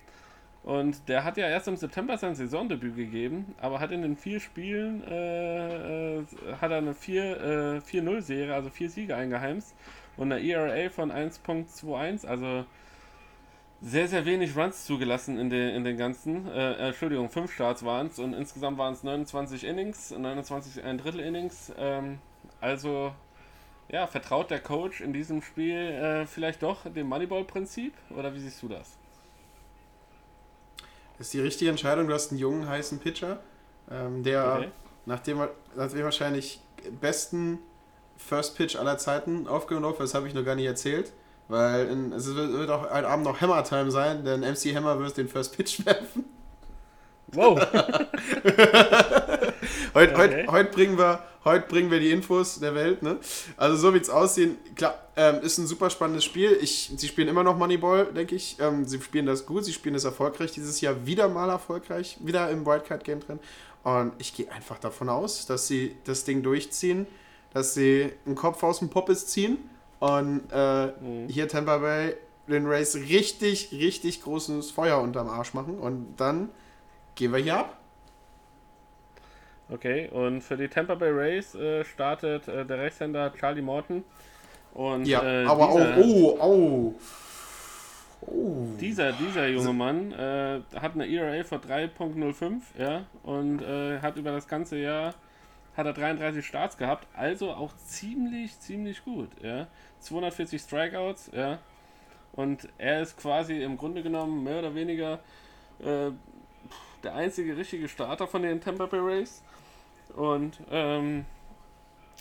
Und der hat ja erst im September sein Saisondebüt gegeben, aber hat in den vier Spielen äh, äh, hat er eine 4, äh, 4-0-Serie, also vier Siege eingeheimst und eine ERA von 1.21, also sehr, sehr wenig Runs zugelassen in den, in den ganzen, äh, Entschuldigung, fünf Starts waren es und insgesamt waren es 29 Innings, 29 ein Drittel Innings, ähm, also ja, vertraut der Coach in diesem Spiel äh, vielleicht doch dem Moneyball-Prinzip oder wie siehst du das? Ist die richtige Entscheidung. Du hast einen jungen, heißen Pitcher, ähm, der Okay. nach, dem, nach dem wahrscheinlich besten First Pitch aller Zeiten aufgenommen wird. Das habe ich noch gar nicht erzählt. Weil in, es wird, wird auch heute Abend noch Hammer Time sein, denn MC Hammer wird den First Pitch werfen. Wow! Heute, Okay. heute, heute, bringen wir, heute bringen wir die Infos der Welt. Ne? Also so wie es aussehen, klar, ähm, ist ein super spannendes Spiel. Ich, sie spielen immer noch Moneyball, denke ich. Ähm, sie spielen das gut, sie spielen das erfolgreich. Dieses Jahr wieder mal erfolgreich, wieder im Wildcard-Game drin. Und ich gehe einfach davon aus, dass sie das Ding durchziehen, dass sie einen Kopf aus dem Poppes ziehen und äh, hier Tampa Bay den Race richtig, richtig großes Feuer unterm Arsch machen. Und dann gehen wir hier ab. Okay, und für die Tampa Bay Rays äh, startet äh, der Rechtshänder Charlie Morton. Und Ja, äh, aber dieser, oh, oh, oh. dieser, dieser junge Mann äh, hat eine ERA von 3.05, ja, und äh, hat über das ganze Jahr hat er 33 Starts gehabt, also auch ziemlich, ziemlich gut, ja. 240 Strikeouts, ja. Und er ist quasi im Grunde genommen mehr oder weniger äh, der einzige richtige Starter von den Tampa Bay Rays. Und ähm,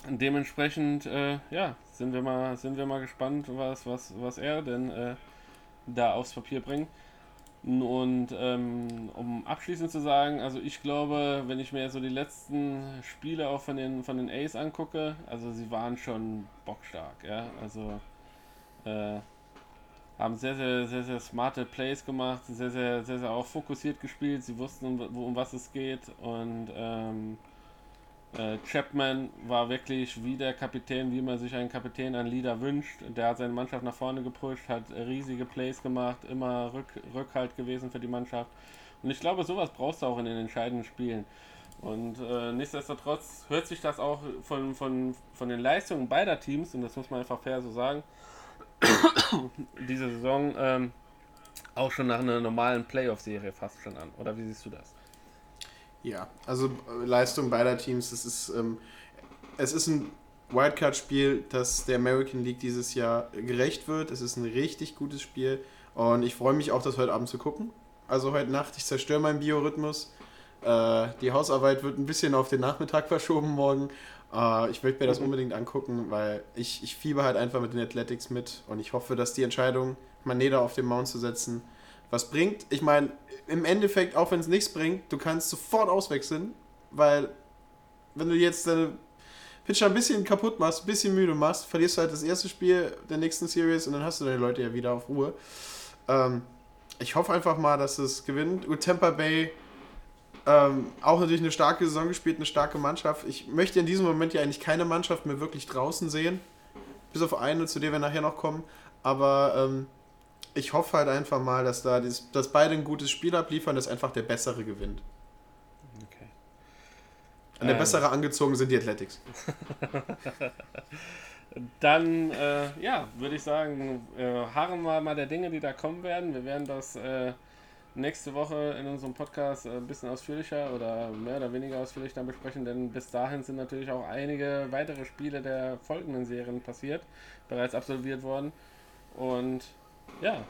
dementsprechend, äh, ja, sind wir mal, sind wir mal gespannt, was, was, was er denn äh, da aufs Papier bringt. Und ähm, um abschließend zu sagen, also ich glaube, wenn ich mir so die letzten Spiele auch von den von den A's angucke, also sie waren schon bockstark, ja. Also äh, haben sehr, sehr, sehr, sehr smarte Plays gemacht, sehr, sehr, sehr, sehr auch fokussiert gespielt. Sie wussten, um, um was es geht. Und ähm, äh, Chapman war wirklich wie der Kapitän, wie man sich einen Kapitän, einen Leader wünscht. Der hat seine Mannschaft nach vorne gepusht, hat riesige Plays gemacht, immer Rück, Rückhalt gewesen für die Mannschaft. Und ich glaube, sowas brauchst du auch in den entscheidenden Spielen. Und äh, nichtsdestotrotz hört sich das auch von, von, von den Leistungen beider Teams, und das muss man einfach fair so sagen, diese Saison ähm, auch schon nach einer normalen Playoff-Serie fast schon an. Oder wie siehst du das? Ja, also äh, Leistung beider Teams, es ist, ähm, es ist ein Wildcard-Spiel, das der American League dieses Jahr gerecht wird. Es ist ein richtig gutes Spiel Und ich freue mich auch, das heute Abend zu gucken. Also heute Nacht, ich zerstöre meinen Biorhythmus. Äh, die Hausarbeit wird ein bisschen auf den Nachmittag verschoben morgen. Äh, ich möchte mir das unbedingt angucken, weil ich, ich fieber halt einfach mit den Athletics mit und ich hoffe, dass die Entscheidung, Maneda auf den Mount zu setzen, was bringt. Ich meine, im Endeffekt, auch wenn es nichts bringt, du kannst sofort auswechseln, weil wenn du jetzt deine Pitcher ein bisschen kaputt machst, ein bisschen müde machst, verlierst du halt das erste Spiel der nächsten Series und dann hast du deine Leute ja wieder auf Ruhe. Ähm, ich hoffe einfach mal, dass es gewinnt. Und Tampa Bay ähm, auch natürlich eine starke Saison gespielt, eine starke Mannschaft. Ich möchte in diesem Moment ja eigentlich keine Mannschaft mehr wirklich draußen sehen. Bis auf eine, zu der wir nachher noch kommen. Aber ähm, ich hoffe halt einfach mal, dass da dies, dass beide ein gutes Spiel abliefern, dass einfach der Bessere gewinnt. Okay. Und der Ähm. Bessere angezogen sind die Athletics. Dann, äh, ja, würde ich sagen, äh, harren wir mal der Dinge, die da kommen werden. Wir werden das äh, nächste Woche in unserem Podcast äh, ein bisschen ausführlicher oder mehr oder weniger ausführlich dann besprechen, denn bis dahin sind natürlich auch einige weitere Spiele der folgenden Serien passiert, bereits absolviert worden. Und ja,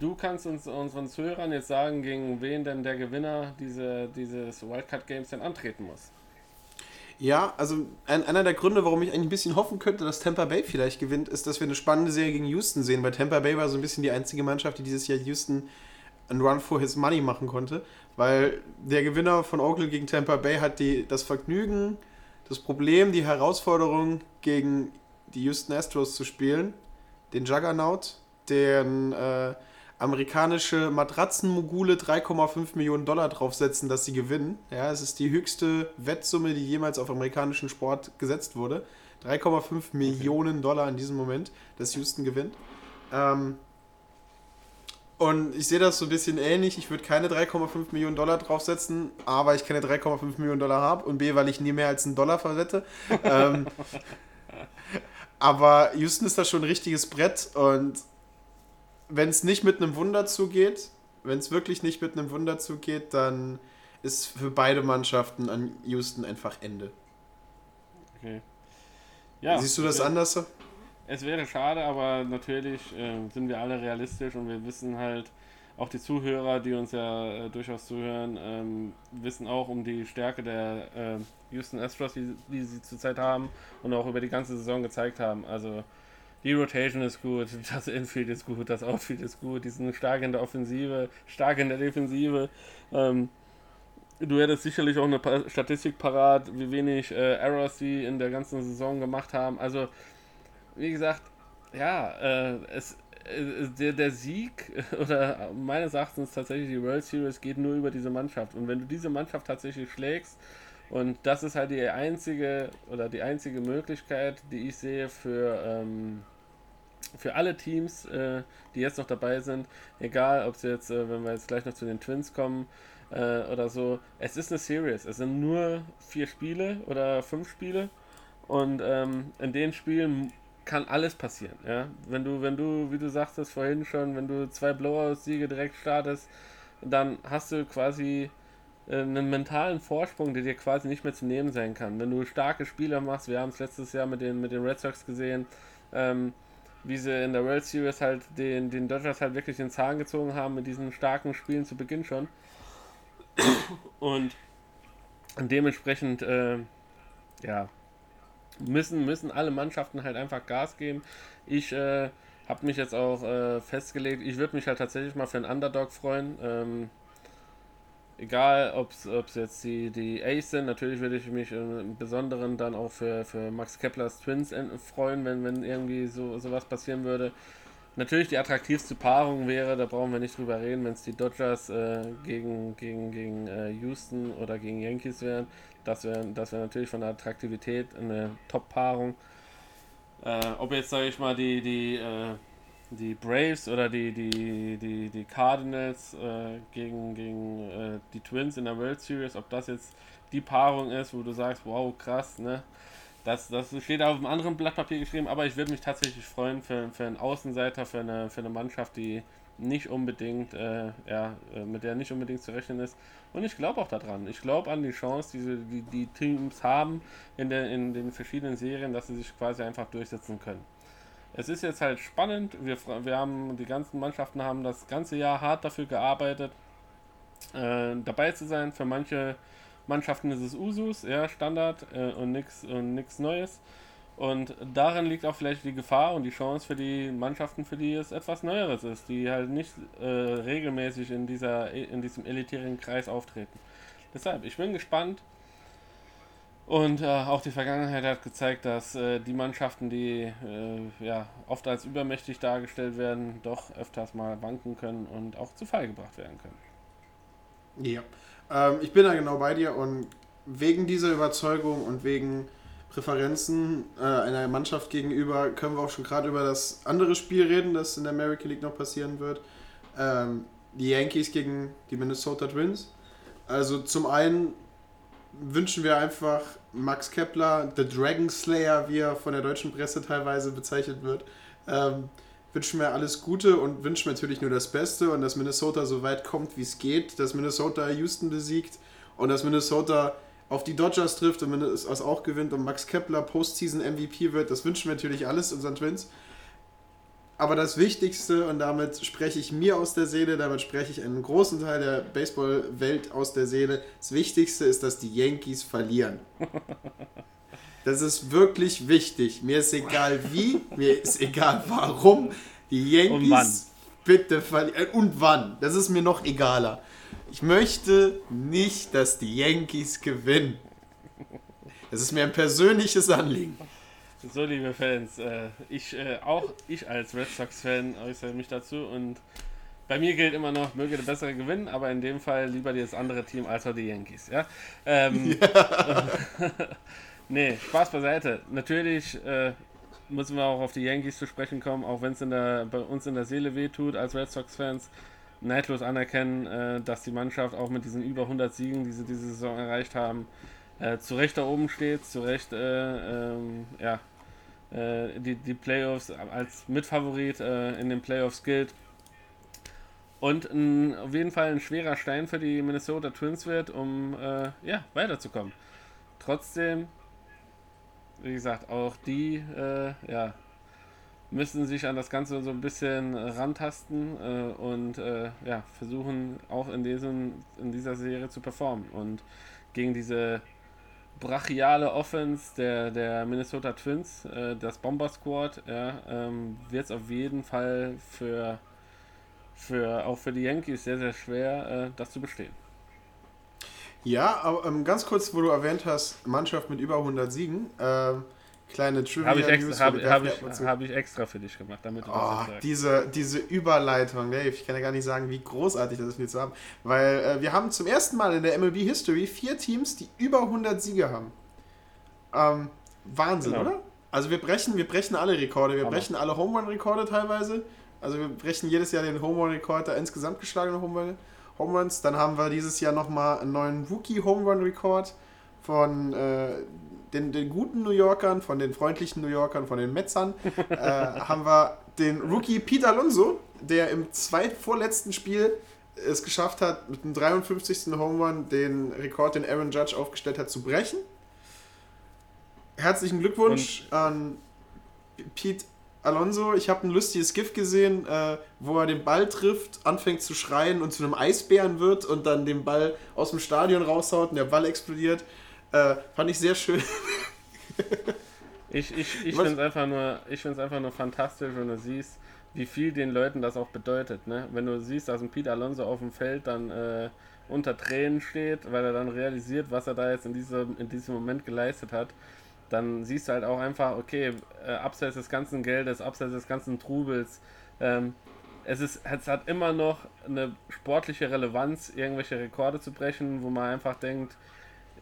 du kannst uns unseren Zuhörern jetzt sagen, gegen wen denn der Gewinner diese, dieses Wildcard Games denn antreten muss. Ja, also ein, einer der Gründe, warum ich eigentlich ein bisschen hoffen könnte, dass Tampa Bay vielleicht gewinnt, ist, dass wir eine spannende Serie gegen Houston sehen, weil Tampa Bay war so ein bisschen die einzige Mannschaft, die dieses Jahr Houston einen Run for his money machen konnte, weil der Gewinner von Oakland gegen Tampa Bay hat die, das Vergnügen, das Problem, die Herausforderung gegen die Houston Astros zu spielen, den Juggernaut, deren äh, amerikanische Matratzenmogule 3,5 Millionen Dollar draufsetzen, dass sie gewinnen. Ja, es ist die höchste Wettsumme, die jemals auf amerikanischen Sport gesetzt wurde. 3,5 Millionen Dollar in diesem Moment, dass Houston gewinnt. Ähm, und ich sehe das so ein bisschen ähnlich. Ich würde keine 3,5 Millionen Dollar draufsetzen. A, weil ich keine 3,5 Millionen Dollar habe und B, weil ich nie mehr als einen Dollar verwette. ähm, aber Houston ist da schon ein richtiges Brett und wenn es nicht mit einem Wunder zugeht, wenn es wirklich nicht mit einem Wunder zugeht, dann ist für beide Mannschaften an Houston einfach Ende. Okay. Ja, Siehst du das okay. anders? Es wäre schade, aber natürlich äh, sind wir alle realistisch und wir wissen halt, auch die Zuhörer, die uns ja äh, durchaus zuhören, ähm, wissen auch um die Stärke der äh, Houston Astros, die, die sie zurzeit haben und auch über die ganze Saison gezeigt haben. Also die Rotation ist gut, das Infield ist gut, das Outfield ist gut, die sind stark in der Offensive, stark in der Defensive. Ähm, du hättest sicherlich auch eine Statistik parat, wie wenig äh, Errors sie in der ganzen Saison gemacht haben. Also wie gesagt, ja, äh, es, äh, der, der Sieg oder meines Erachtens tatsächlich die World Series geht nur über diese Mannschaft. Und wenn du diese Mannschaft tatsächlich schlägst, und das ist halt die einzige oder die einzige Möglichkeit, die ich sehe für, ähm, für alle Teams, äh, die jetzt noch dabei sind, egal ob es jetzt, äh, wenn wir jetzt gleich noch zu den Twins kommen äh, oder so, es ist eine Series. Es sind nur vier Spiele oder fünf Spiele. Und ähm, in den Spielen kann alles passieren. Ja? Wenn du, wenn du, wie du sagtest vorhin schon, wenn du zwei Blowout-Siege direkt startest, dann hast du quasi äh, einen mentalen Vorsprung, der dir quasi nicht mehr zu nehmen sein kann. Wenn du starke Spieler machst, wir haben es letztes Jahr mit den, mit den Red Sox gesehen, ähm, wie sie in der World Series halt den, den Dodgers halt wirklich den Zahn gezogen haben mit diesen starken Spielen zu Beginn schon. Und dementsprechend, äh, ja, müssen, müssen alle Mannschaften halt einfach Gas geben. Ich äh, habe mich jetzt auch äh, festgelegt, ich würde mich halt tatsächlich mal für einen Underdog freuen. Ähm, egal, ob es jetzt die, die Ace sind, natürlich würde ich mich im Besonderen dann auch für, für Max Keplers Twins en- freuen, wenn, wenn irgendwie so sowas passieren würde. Natürlich die attraktivste Paarung wäre, da brauchen wir nicht drüber reden, wenn es die Dodgers äh, gegen, gegen, gegen äh, Houston oder gegen Yankees wären. Das wäre das wär natürlich von der Attraktivität eine Top-Paarung. Äh, ob jetzt, sage ich mal, die, die, äh, die Braves oder die, die, die, die Cardinals äh, gegen, gegen äh, die Twins in der World Series, ob das jetzt die Paarung ist, wo du sagst, wow, krass, ne? Das, das steht auf einem anderen Blatt Papier geschrieben, aber ich würde mich tatsächlich freuen für, für einen Außenseiter, für eine, für eine Mannschaft, die nicht unbedingt, äh, ja, äh, mit der nicht unbedingt zu rechnen ist. Und ich glaube auch daran. Ich glaube an die Chance, die die, die Teams haben in, der, in den verschiedenen Serien, dass sie sich quasi einfach durchsetzen können. Es ist jetzt halt spannend. Wir, wir haben, die ganzen Mannschaften haben das ganze Jahr hart dafür gearbeitet, äh, dabei zu sein. Für manche Mannschaften ist es Usus, ja, Standard äh, und nichts und nix Neues. Und darin liegt auch vielleicht die Gefahr und die Chance für die Mannschaften, für die es etwas Neueres ist, die halt nicht äh, regelmäßig in, dieser, in diesem elitären Kreis auftreten. Deshalb, ich bin gespannt. Und äh, auch die Vergangenheit hat gezeigt, dass äh, die Mannschaften, die äh, ja, oft als übermächtig dargestellt werden, doch öfters mal wanken können und auch zu Fall gebracht werden können. Ja, ähm, ich bin da genau bei dir und wegen dieser Überzeugung und wegen Präferenzen äh, einer Mannschaft gegenüber können wir auch schon gerade über das andere Spiel reden, das in der American League noch passieren wird. Ähm, die Yankees gegen die Minnesota Twins. Also zum einen wünschen wir einfach Max Kepler, The Dragon Slayer, wie er von der deutschen Presse teilweise bezeichnet wird, ähm, wünschen wir alles Gute und wünschen natürlich nur das Beste und dass Minnesota so weit kommt, wie es geht, dass Minnesota Houston besiegt und dass Minnesota auf die Dodgers trifft und es auch gewinnt und Max Kepler Postseason MVP wird. Das wünschen wir natürlich alles unseren Twins. Aber das Wichtigste, und damit spreche ich mir aus der Seele, damit spreche ich einen großen Teil der Baseballwelt aus der Seele, das Wichtigste ist, dass die Yankees verlieren. Das ist wirklich wichtig. Mir ist egal wie, mir ist egal warum. Die Yankees bitte verlieren. Und wann. Das ist mir noch egaler. Ich möchte nicht, dass die Yankees gewinnen. Das ist mir ein persönliches Anliegen. So, liebe Fans, äh, ich äh, auch ich als Red Sox-Fan äußere mich dazu und bei mir gilt immer noch, möge der bessere gewinnen, aber in dem Fall lieber das andere Team als auch die Yankees. Ja? Ähm, ja. nee, Spaß beiseite. Natürlich äh, müssen wir auch auf die Yankees zu sprechen kommen, auch wenn es bei uns in der Seele wehtut als Red Sox-Fans. Neidlos anerkennen, äh, dass die Mannschaft auch mit diesen über 100 Siegen, die sie diese Saison erreicht haben, äh, zu Recht da oben steht, zu Recht äh, ähm, ja, äh, die, die Playoffs als Mitfavorit äh, in den Playoffs gilt. Und ein, auf jeden Fall ein schwerer Stein für die Minnesota Twins wird, um äh, ja, weiterzukommen. Trotzdem, wie gesagt, auch die äh, ja, müssen sich an das Ganze so ein bisschen rantasten äh, und ja, versuchen auch in, diesem, in dieser Serie zu performen. Und gegen diese brachiale Offense der, der Minnesota Twins, äh, das Bomber Squad, ja, ähm, wird es auf jeden Fall für, für auch für die Yankees sehr, sehr schwer, äh, das zu bestehen. Ja, aber ähm, ganz kurz, wo du erwähnt hast, Mannschaft mit über 100 Siegen. Äh, kleine Trivia Habe ich, extra, hab, hab ich, hab ich extra für dich gemacht, damit du oh, das diese, diese Überleitung, Dave, ich kann ja gar nicht sagen, wie großartig das ist, mir zu haben. Weil äh, wir haben zum ersten Mal in der MLB History vier Teams, die über 100 Siege haben. Ähm, Wahnsinn, genau. oder? Also wir brechen, wir brechen alle Rekorde. Wir Hammer. brechen alle Home Run Rekorde teilweise. Also wir brechen jedes Jahr den Home Run Rekord der insgesamt geschlagenen Home, Home Runs. Dann haben wir dieses Jahr nochmal einen neuen Rookie Home Run Rekord von äh, den, den guten New Yorkern, von den freundlichen New Yorkern, von den Metzern, äh, haben wir den Rookie Pete Alonso, der im zweitvorletzten Spiel es geschafft hat, mit dem 53. Home Run den Rekord, den Aaron Judge aufgestellt hat, zu brechen. Herzlichen Glückwunsch Und an Pete Alonso. Ich habe ein lustiges Gift gesehen, äh, wo er den Ball trifft, anfängt zu schreien und zu einem Eisbären wird und dann den Ball aus dem Stadion raushaut und der Ball explodiert. Äh, fand ich sehr schön. ich ich, ich finde es einfach, nur, einfach nur fantastisch, wenn du siehst, wie viel den Leuten das auch bedeutet. Ne? Wenn du siehst, dass ein Pete Alonso auf dem Feld dann äh, unter Tränen steht, weil er dann realisiert, was er da jetzt in diesem, in diesem Moment geleistet hat, dann siehst du halt auch einfach, okay, äh, abseits des ganzen Geldes, abseits des ganzen Trubels, ähm, es, ist, es hat immer noch eine sportliche Relevanz, irgendwelche Rekorde zu brechen, wo man einfach denkt,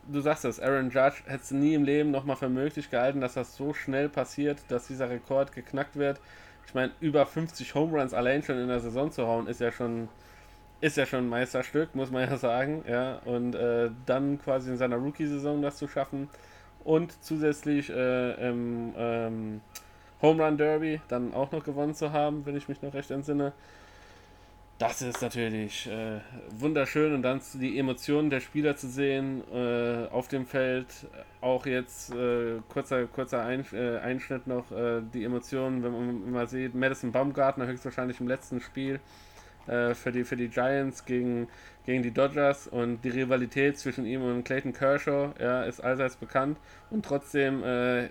du sagst es, Aaron Judge hätte es nie im Leben nochmal für möglich gehalten, dass das so schnell passiert, dass dieser Rekord geknackt wird. Ich meine, über 50 Home Runs allein schon in der Saison zu hauen, ist ja schon, ist ja schon ein Meisterstück, muss man ja sagen. Ja, und äh, dann quasi in seiner Rookie-Saison das zu schaffen und zusätzlich äh, im ähm, Home Run Derby dann auch noch gewonnen zu haben, wenn ich mich noch recht entsinne das ist natürlich äh, wunderschön und dann die Emotionen der Spieler zu sehen äh, auf dem Feld. Auch jetzt äh, kurzer, kurzer Ein, äh, Einschnitt noch, äh, die Emotionen, wenn man mal sieht, Madison Baumgartner höchstwahrscheinlich im letzten Spiel äh, für, die, für die Giants gegen, gegen die Dodgers und die Rivalität zwischen ihm und Clayton Kershaw ja, ist allseits bekannt und trotzdem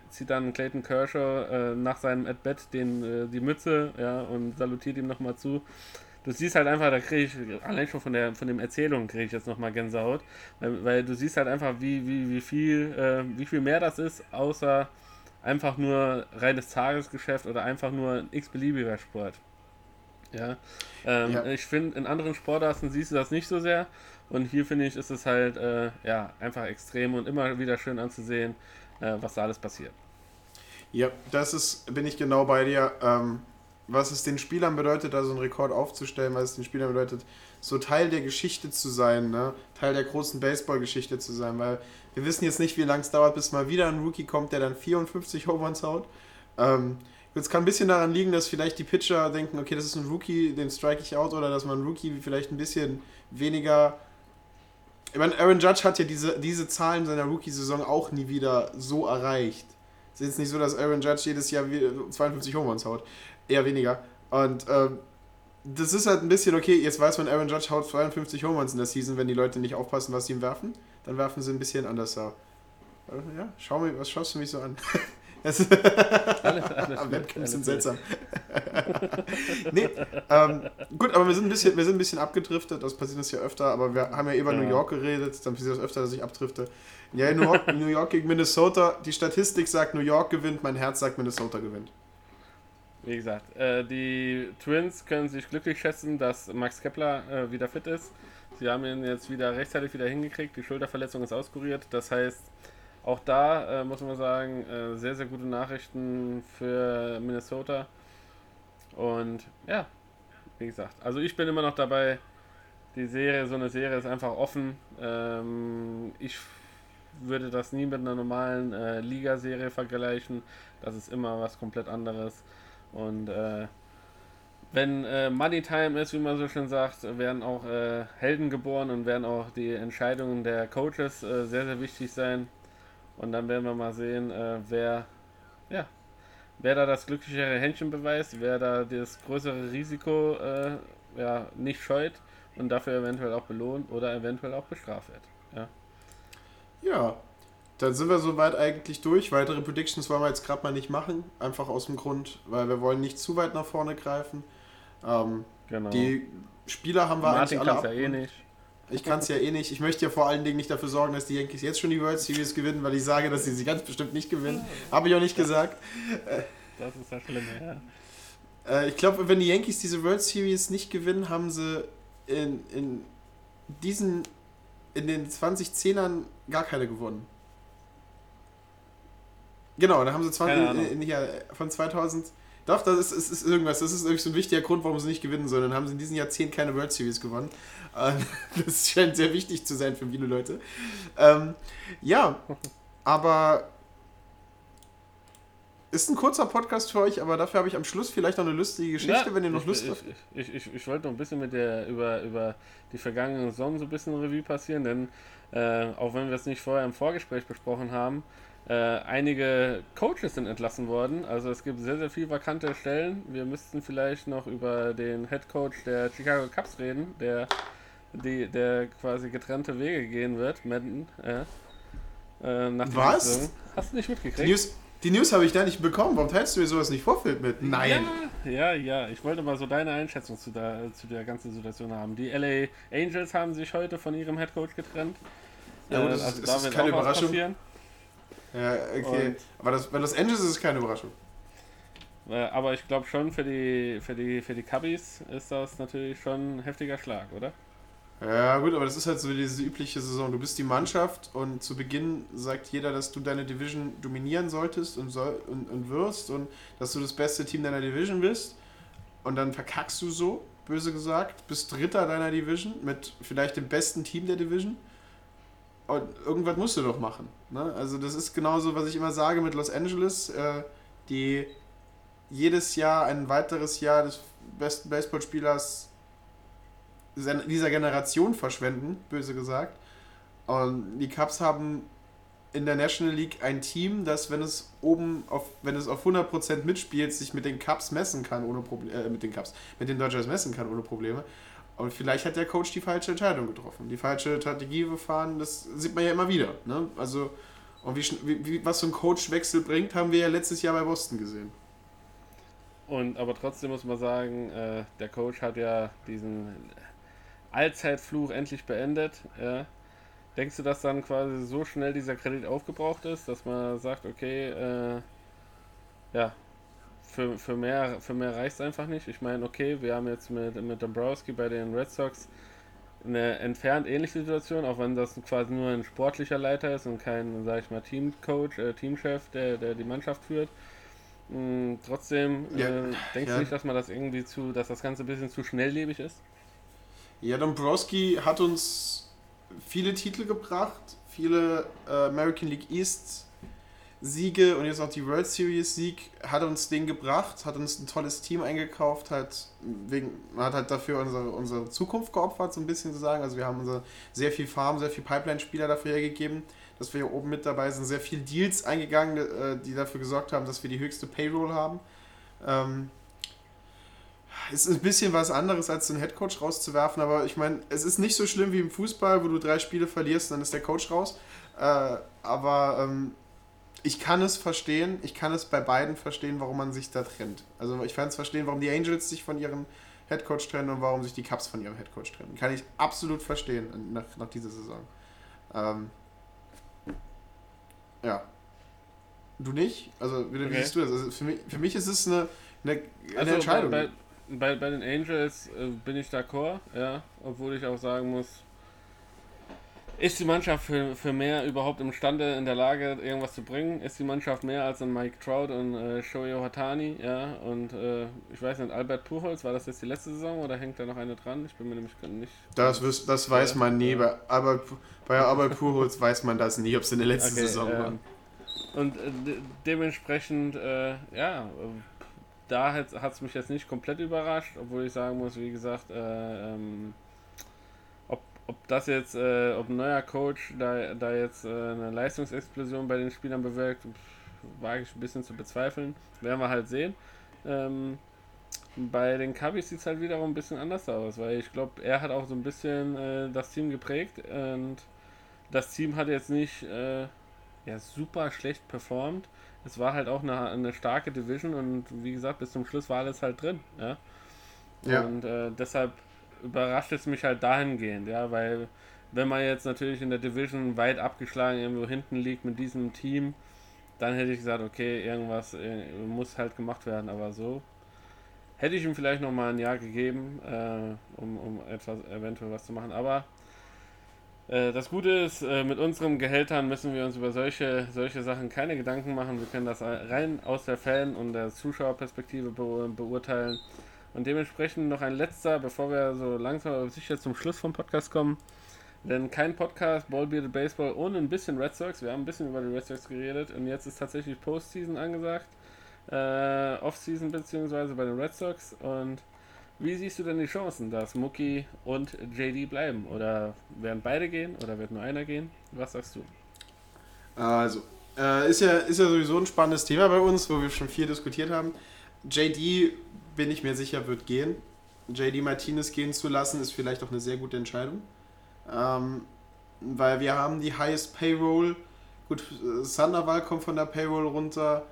zieht dann Clayton Kershaw nach seinem At-Bat die Mütze ja, und salutiert ihm nochmal zu du siehst halt einfach, da kriege ich, allein schon von der von dem Erzählung kriege ich jetzt nochmal Gänsehaut, weil, weil, du siehst halt einfach, wie, wie, wie viel, äh, wie viel mehr das ist, außer einfach nur reines Tagesgeschäft oder einfach nur ein x-beliebiger Sport. Ja, ähm, ja. ich finde, in anderen Sportarten siehst du das nicht so sehr und hier finde ich, ist es halt, äh, ja, einfach extrem und immer wieder schön anzusehen, äh, was da alles passiert. Ja, das ist, bin ich genau bei dir. Ähm, was es den Spielern bedeutet, da so einen Rekord aufzustellen, was es den Spielern bedeutet, so Teil der Geschichte zu sein, ne? Teil der großen Baseball-Geschichte zu sein, weil wir wissen jetzt nicht, wie lange es dauert, bis mal wieder ein Rookie kommt, der dann 54 Homeruns haut. Ähm, es kann ein bisschen daran liegen, dass vielleicht die Pitcher denken, okay, das ist ein Rookie, den strike ich out, oder dass man Rookie vielleicht ein bisschen weniger. Ich meine, Aaron Judge hat ja diese, diese Zahlen seiner Rookie-Saison auch nie wieder so erreicht. Es ist jetzt nicht so, dass Aaron Judge jedes Jahr 52 Homeruns haut eher weniger. Und ähm, das ist halt ein bisschen okay. Jetzt weiß man, Aaron Judge haut 52 Home Runs in der Season, wenn die Leute nicht aufpassen, was sie ihm werfen. Dann werfen sie ein bisschen anders da. Ja, schau mir, was schaust du mich so an? alles, alles Webcams sind seltsam. nee, ähm, gut, aber wir sind, ein bisschen, wir sind ein bisschen abgedriftet, das passiert uns ja öfter, aber wir haben ja über ja. New York geredet, dann passiert das öfter, dass ich abdrifte. Ja, New York, New York gegen Minnesota, die Statistik sagt, New York gewinnt, mein Herz sagt, Minnesota gewinnt. Wie gesagt, äh, die Twins können sich glücklich schätzen, dass Max Kepler äh, wieder fit ist. Sie haben ihn jetzt wieder rechtzeitig wieder hingekriegt. Die Schulterverletzung ist auskuriert. Das heißt, auch da äh, muss man sagen, äh, sehr, sehr gute Nachrichten für Minnesota. Und ja, wie gesagt, also ich bin immer noch dabei. Die Serie, so eine Serie ist einfach offen. Ähm, ich würde das nie mit einer normalen äh, Ligaserie vergleichen. Das ist immer was komplett anderes. Und äh, wenn äh, Money Time ist, wie man so schön sagt, werden auch äh, Helden geboren und werden auch die Entscheidungen der Coaches äh, sehr, sehr wichtig sein. Und dann werden wir mal sehen, äh, wer, ja, wer da das glücklichere Händchen beweist, wer da das größere Risiko äh, ja, nicht scheut und dafür eventuell auch belohnt oder eventuell auch bestraft wird. Ja. Ja, dann sind wir soweit eigentlich durch. Weitere Predictions wollen wir jetzt gerade mal nicht machen. Einfach aus dem Grund, weil wir wollen nicht zu weit nach vorne greifen. Ähm, genau. Die Spieler haben wir Martin eigentlich alle ab. ja eh nicht. Ich kann es ja eh nicht. Ich möchte ja vor allen Dingen nicht dafür sorgen, dass die Yankees jetzt schon die World Series gewinnen, weil ich sage, dass sie sie ganz bestimmt nicht gewinnen. Habe ich auch nicht gesagt. Das ist das Schlimme, ja. Äh, ich glaube, wenn die Yankees diese World Series nicht gewinnen, haben sie in, in diesen, in den 2010ern gar keine gewonnen. Genau, da haben sie 20, in, in, von 2000. Doch, das ist, ist, ist irgendwas. Das ist irgendwie so ein wichtiger Grund, warum sie nicht gewinnen sollen. Dann haben sie in diesem Jahrzehnt keine World Series gewonnen. Ähm, das scheint sehr wichtig zu sein für viele Leute. Ähm, ja, aber ist ein kurzer Podcast für euch, aber dafür habe ich am Schluss vielleicht noch eine lustige Geschichte, ja, wenn ihr noch ich, Lust habt. Ich, ich, ich, ich, wollte noch ein bisschen mit der über, über die vergangene Saison so ein bisschen Revue passieren, denn äh, auch wenn wir es nicht vorher im Vorgespräch besprochen haben, äh, einige Coaches sind entlassen worden. Also es gibt sehr, sehr viele vakante Stellen. Wir müssten vielleicht noch über den Head Coach der Chicago Cubs reden, der, die, der quasi getrennte Wege gehen wird. Madden. Äh, äh, Was? Hast du nicht mitgekriegt? Die News, die News habe ich da nicht bekommen. Warum teilst du mir sowas nicht vorfällt mit? Nein. Ja, ja, ja. Ich wollte mal so deine Einschätzung zu der, zu der ganzen Situation haben. Die LA Angels haben sich heute von ihrem Head Coach getrennt. Ja, gut, das, äh, also ist, da ist keine Überraschung. Passieren. Ja, okay. Und aber das, bei Los Angeles ist es keine Überraschung. Aber ich glaube schon, für die, für, die, für die Cubbies ist das natürlich schon ein heftiger Schlag, oder? Ja, gut, aber das ist halt so diese übliche Saison. Du bist die Mannschaft und zu Beginn sagt jeder, dass du deine Division dominieren solltest und, soll, und, und wirst und dass du das beste Team deiner Division bist. Und dann verkackst du so, böse gesagt, bist Dritter deiner Division mit vielleicht dem besten Team der Division irgendwas musst du doch machen. Ne? Also das ist genauso, was ich immer sage mit Los Angeles, äh, die jedes Jahr ein weiteres Jahr des besten Baseballspielers dieser Generation verschwenden, böse gesagt. Und die Cubs haben in der National League ein Team, das, wenn es oben auf, wenn es auf 100% mitspielt, sich mit den Cubs messen kann, ohne Probleme, äh, mit den Cubs, mit den Dodgers messen kann, ohne Probleme. Und vielleicht hat der Coach die falsche Entscheidung getroffen, die falsche Strategie gefahren, das sieht man ja immer wieder. Ne? Also, und wie, wie, was so ein Coachwechsel bringt, haben wir ja letztes Jahr bei Boston gesehen. Und aber trotzdem muss man sagen, äh, der Coach hat ja diesen Allzeitfluch endlich beendet. Ja. Denkst du, dass dann quasi so schnell dieser Kredit aufgebraucht ist, dass man sagt, okay, äh, ja, für, für mehr, für mehr reicht es einfach nicht? Ich meine, okay, wir haben jetzt mit, mit Dombrowski bei den Red Sox eine entfernt ähnliche Situation, auch wenn das quasi nur ein sportlicher Leiter ist und kein, sag ich mal, Teamcoach, äh, Teamchef, der, der die Mannschaft führt. Hm, trotzdem, ja, äh, denkst ja. du nicht, dass man das irgendwie zu, dass das Ganze ein bisschen zu schnelllebig ist? Ja, Dombrowski hat uns viele Titel gebracht, viele äh, American League East Siege und jetzt auch die World Series Sieg hat uns den gebracht, hat uns ein tolles Team eingekauft, hat wegen, hat halt dafür unsere, unsere Zukunft geopfert, so ein bisschen zu sagen. Also wir haben unser sehr viel Farm, sehr viel Pipeline-Spieler dafür hergegeben, dass wir hier oben mit dabei sind, sehr viel Deals eingegangen, äh, die dafür gesorgt haben, dass wir die höchste Payroll haben. Ähm, ist ein bisschen was anderes, als einen Headcoach rauszuwerfen, aber ich meine, es ist nicht so schlimm wie im Fußball, wo du drei Spiele verlierst, dann ist der Coach raus. Äh, aber ähm, ich kann es verstehen, ich kann es bei beiden verstehen, warum man sich da trennt. Also ich kann es verstehen, warum die Angels sich von ihrem Headcoach trennen und warum sich die Cubs von ihrem Headcoach trennen. Kann ich absolut verstehen nach, nach dieser Saison. Ähm, ja. Du nicht? Also, wie, okay. siehst du das? Also für, mich, für mich ist es eine, eine, eine also Entscheidung. Bei, bei, bei den Angels äh, bin ich d'accord, ja, obwohl ich auch sagen muss, ist die Mannschaft für, für mehr überhaupt imstande, in der Lage, irgendwas zu bringen? Ist die Mannschaft mehr als ein Mike Trout und äh, Shohei Hatani? Ja, und äh, ich weiß nicht, Albert Puchholz, war das jetzt die letzte Saison oder hängt da noch eine dran? Ich bin mir nämlich nicht. Das, das, das weiß man nie. Bei Albert, bei Albert Puchholz weiß man das nie, ob es in der letzten okay, Saison war. Und äh, de dementsprechend, äh, ja, da hat es mich jetzt nicht komplett überrascht, obwohl ich sagen muss, wie gesagt, äh, ähm, ob das jetzt, äh, ob ein neuer Coach da, da jetzt äh, eine Leistungsexplosion bei den Spielern bewirkt, wage ich ein bisschen zu bezweifeln. Werden wir halt sehen. Ähm, bei den Cubbies sieht es halt wiederum ein bisschen anders aus, weil ich glaube, er hat auch so ein bisschen äh, das Team geprägt und das Team hat jetzt nicht äh, ja, super schlecht performt. Es war halt auch eine, eine, starke Division und wie gesagt, bis zum Schluss war alles halt drin. Ja? ja. Und äh, deshalb überrascht es mich halt dahingehend, ja, weil wenn man jetzt natürlich in der Division weit abgeschlagen irgendwo hinten liegt mit diesem Team, dann hätte ich gesagt, okay, irgendwas äh, muss halt gemacht werden, aber so hätte ich ihm vielleicht noch mal ein Jahr gegeben, äh, um, um etwas eventuell was zu machen, aber äh, das Gute ist, äh, mit unseren Gehältern müssen wir uns über solche, solche Sachen keine Gedanken machen. Wir können das rein aus der Fan- und der Zuschauerperspektive beurteilen. Und dementsprechend noch ein letzter, bevor wir so langsam aber sicher zum Schluss vom Podcast kommen. Denn kein Podcast Ballbearded Baseball ohne ein bisschen Red Sox. Wir haben ein bisschen über die Red Sox geredet und jetzt ist tatsächlich Postseason angesagt. Äh, Offseason beziehungsweise bei den Red Sox. Und wie siehst du denn die Chancen, dass Mookie und JD bleiben? Oder werden beide gehen oder wird nur einer gehen? Was sagst du? Also, äh, ist, ja, ist ja sowieso ein spannendes Thema bei uns, wo wir schon viel diskutiert haben. JD bin ich mir sicher, wird gehen. JD Martinez gehen zu lassen, ist vielleicht auch eine sehr gute Entscheidung. Ähm, weil wir haben die Highest Payroll. Gut, Sandoval kommt von der Payroll runter.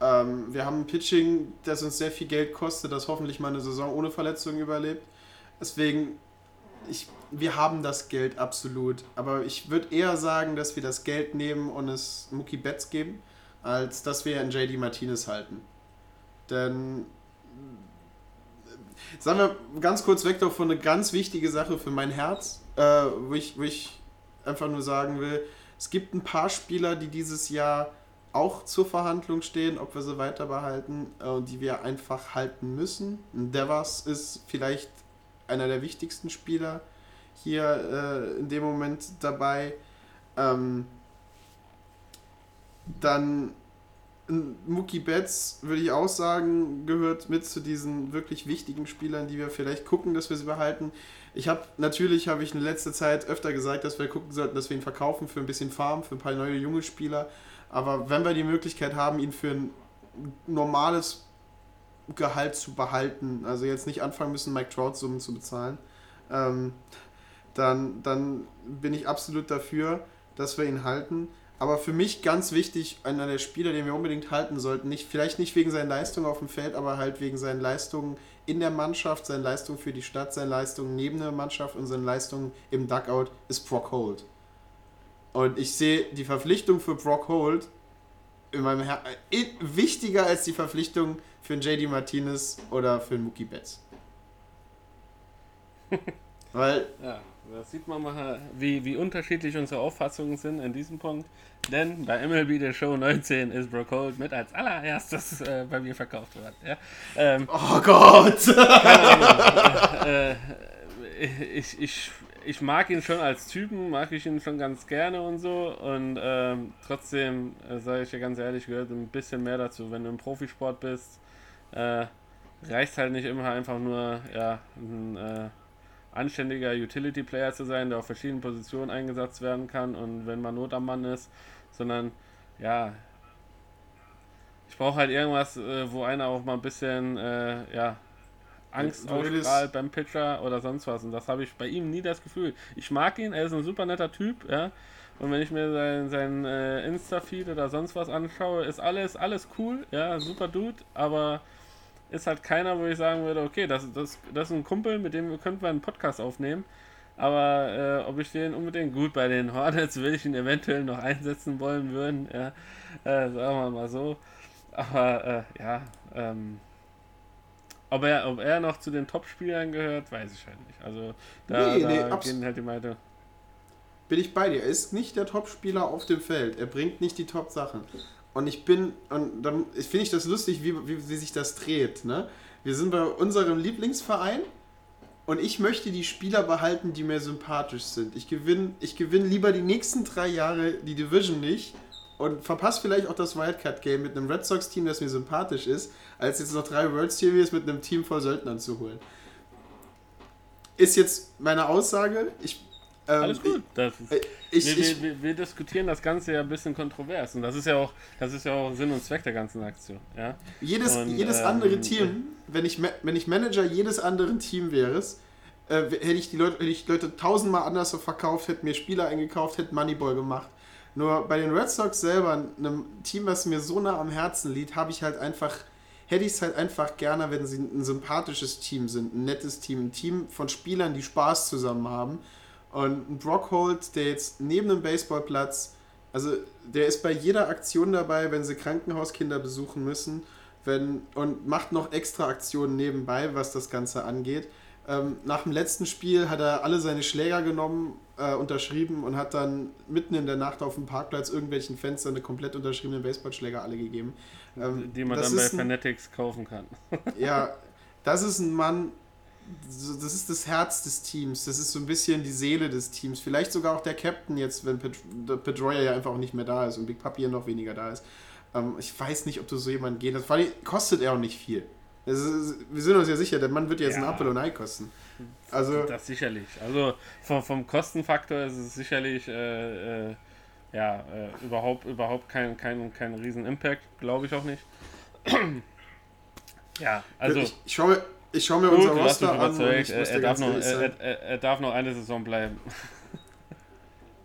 Ähm, wir haben ein Pitching, das uns sehr viel Geld kostet, das hoffentlich mal eine Saison ohne Verletzungen überlebt. Deswegen, ich, wir haben das Geld absolut. Aber ich würde eher sagen, dass wir das Geld nehmen und es Mookie Betts geben, als dass wir einen JD Martinez halten. Denn sagen wir ganz kurz weg davon eine ganz wichtige Sache für mein Herz, äh, wo, ich, wo ich einfach nur sagen will, es gibt ein paar Spieler, die dieses Jahr auch zur Verhandlung stehen, ob wir sie weiter behalten äh, die wir einfach halten müssen. Devas ist vielleicht einer der wichtigsten Spieler hier äh, in dem Moment dabei. Ähm, dann Mookie Betts, würde ich auch sagen, gehört mit zu diesen wirklich wichtigen Spielern, die wir vielleicht gucken, dass wir sie behalten. Ich habe natürlich habe ich in letzter Zeit öfter gesagt, dass wir gucken sollten, dass wir ihn verkaufen für ein bisschen Farm, für ein paar neue junge Spieler. Aber wenn wir die Möglichkeit haben, ihn für ein normales Gehalt zu behalten, also jetzt nicht anfangen müssen, Mike Trout Summen zu bezahlen, ähm, dann, dann bin ich absolut dafür, dass wir ihn halten. Aber für mich ganz wichtig, einer der Spieler, den wir unbedingt halten sollten, nicht, vielleicht nicht wegen seinen Leistungen auf dem Feld, aber halt wegen seinen Leistungen in der Mannschaft, seinen Leistungen für die Stadt, seinen Leistungen neben der Mannschaft und seinen Leistungen im Duckout, ist Brock Holt. Und ich sehe die Verpflichtung für Brock Holt in meinem Her äh, wichtiger als die Verpflichtung für einen JD Martinez oder für einen Mookie Betts. Weil Ja, da sieht man mal, wie, wie unterschiedlich unsere Auffassungen sind in diesem Punkt. Denn bei MLB der Show 19 ist Brock Holt mit als allererstes äh, bei mir verkauft worden. Ja? Ähm, Oh Gott! äh, ich, ich, ich mag ihn schon als Typen, mag ich ihn schon ganz gerne und so. Und ähm, trotzdem, äh, sage ich dir ganz ehrlich, gehört ein bisschen mehr dazu. Wenn du im Profisport bist, äh, reicht halt nicht immer einfach nur ja, ein äh, anständiger Utility-Player zu sein, der auf verschiedenen Positionen eingesetzt werden kann und wenn man Not am Mann ist, sondern ja, ich brauche halt irgendwas, äh, wo einer auch mal ein bisschen äh, ja, Angst ausstrahlt beim Pitcher oder sonst was. Und das habe ich bei ihm nie das Gefühl. Ich mag ihn, er ist ein super netter Typ, ja. Und wenn ich mir sein, sein äh, Insta-Feed oder sonst was anschaue, ist alles, alles cool, ja, super Dude, aber ist halt keiner, wo ich sagen würde, okay, das, das, das ist ein Kumpel, mit dem könnten wir einen Podcast aufnehmen. Aber äh, ob ich den unbedingt gut bei den Hornets will ich ihn eventuell noch einsetzen wollen würden, ja, äh, sagen wir mal so. Aber äh, ja, ähm, ob er, ob er noch zu den Top-Spielern gehört, weiß ich halt nicht. Also da, Nee, da nee, gehen halt die Meinung. bin ich bei dir. Er ist nicht der Top-Spieler auf dem Feld. Er bringt nicht die Top-Sachen. Und ich bin, und dann finde ich das lustig, wie, wie, wie sich das dreht. Ne? Wir sind bei unserem Lieblingsverein und ich möchte die Spieler behalten, die mir sympathisch sind. Ich gewinne ich gewinn lieber die nächsten drei Jahre die Division nicht und verpasse vielleicht auch das Wildcard-Game mit einem Red Sox-Team, das mir sympathisch ist, als jetzt noch drei World Series mit einem Team voll Söldnern zu holen. Ist jetzt meine Aussage. Ich, ähm, Alles gut. Das ist, Ich, wir, ich, wir, wir, diskutieren das Ganze ja ein bisschen kontrovers. Und das ist ja auch, das ist ja auch Sinn und Zweck der ganzen Aktion. Ja? Jedes, Und, jedes ähm, andere Team, wenn ich, wenn ich Manager jedes anderen Team wäre, äh, hätte ich die Leute, hätte ich Leute tausendmal anders verkauft, hätte mir Spieler eingekauft, hätte Moneyball gemacht. Nur bei den Red Sox selber, einem Team, was mir so nah am Herzen liegt, habe ich halt einfach, hätte ich es halt einfach gerne, wenn sie ein sympathisches Team sind, ein nettes Team, ein Team von Spielern, die Spaß zusammen haben. Und ein Brock Holt, der jetzt neben dem Baseballplatz, also der ist bei jeder Aktion dabei, wenn sie Krankenhauskinder besuchen müssen, wenn, und macht noch extra Aktionen nebenbei, was das Ganze angeht. Ähm, nach dem letzten Spiel hat er alle seine Schläger genommen, äh, unterschrieben und hat dann mitten in der Nacht auf dem Parkplatz irgendwelchen Fans seine komplett unterschriebenen Baseballschläger alle gegeben. Ähm, Die man dann bei Fanatics kaufen kann. ja, das ist ein Mann, das ist das Herz des Teams, das ist so ein bisschen die Seele des Teams. Vielleicht sogar auch der Captain jetzt, wenn Pedroia ja einfach auch nicht mehr da ist und Big Papi ja noch weniger da ist. Ähm, ich weiß nicht, ob du so jemanden gehen lässt. Vor allem kostet er auch nicht viel. Ist, wir sind uns ja sicher, der Mann wird jetzt ein Ja. Apfel und ein Ei kosten. Also, Das sicherlich. Also vom, vom Kostenfaktor ist es sicherlich äh, äh, ja, äh, überhaupt, überhaupt kein, kein, kein riesen Impact, glaube ich auch nicht. ja, also ich, ich schaue mir, ich schau mir gut, unser Roster an Er, er, darf noch, er, er, darf noch eine Saison bleiben.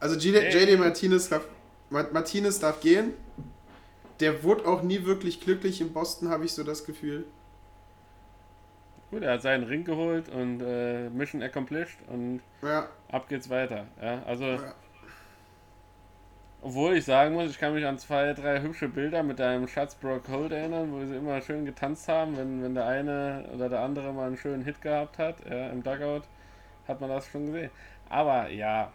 Also JD, JD Martinez, darf, Ma- Martinez darf gehen. Der wurde auch nie wirklich glücklich in Boston, habe ich so das Gefühl. Gut, er hat seinen Ring geholt und äh, Mission accomplished und Ja, ab geht's weiter. Ja, also, Ja. Obwohl ich sagen muss, ich kann mich an zwei, drei hübsche Bilder mit deinem Schatz Brock Holt erinnern, wo sie immer schön getanzt haben, wenn, wenn der eine oder der andere mal einen schönen Hit gehabt hat ja, im Dugout, hat man das schon gesehen. Aber ja,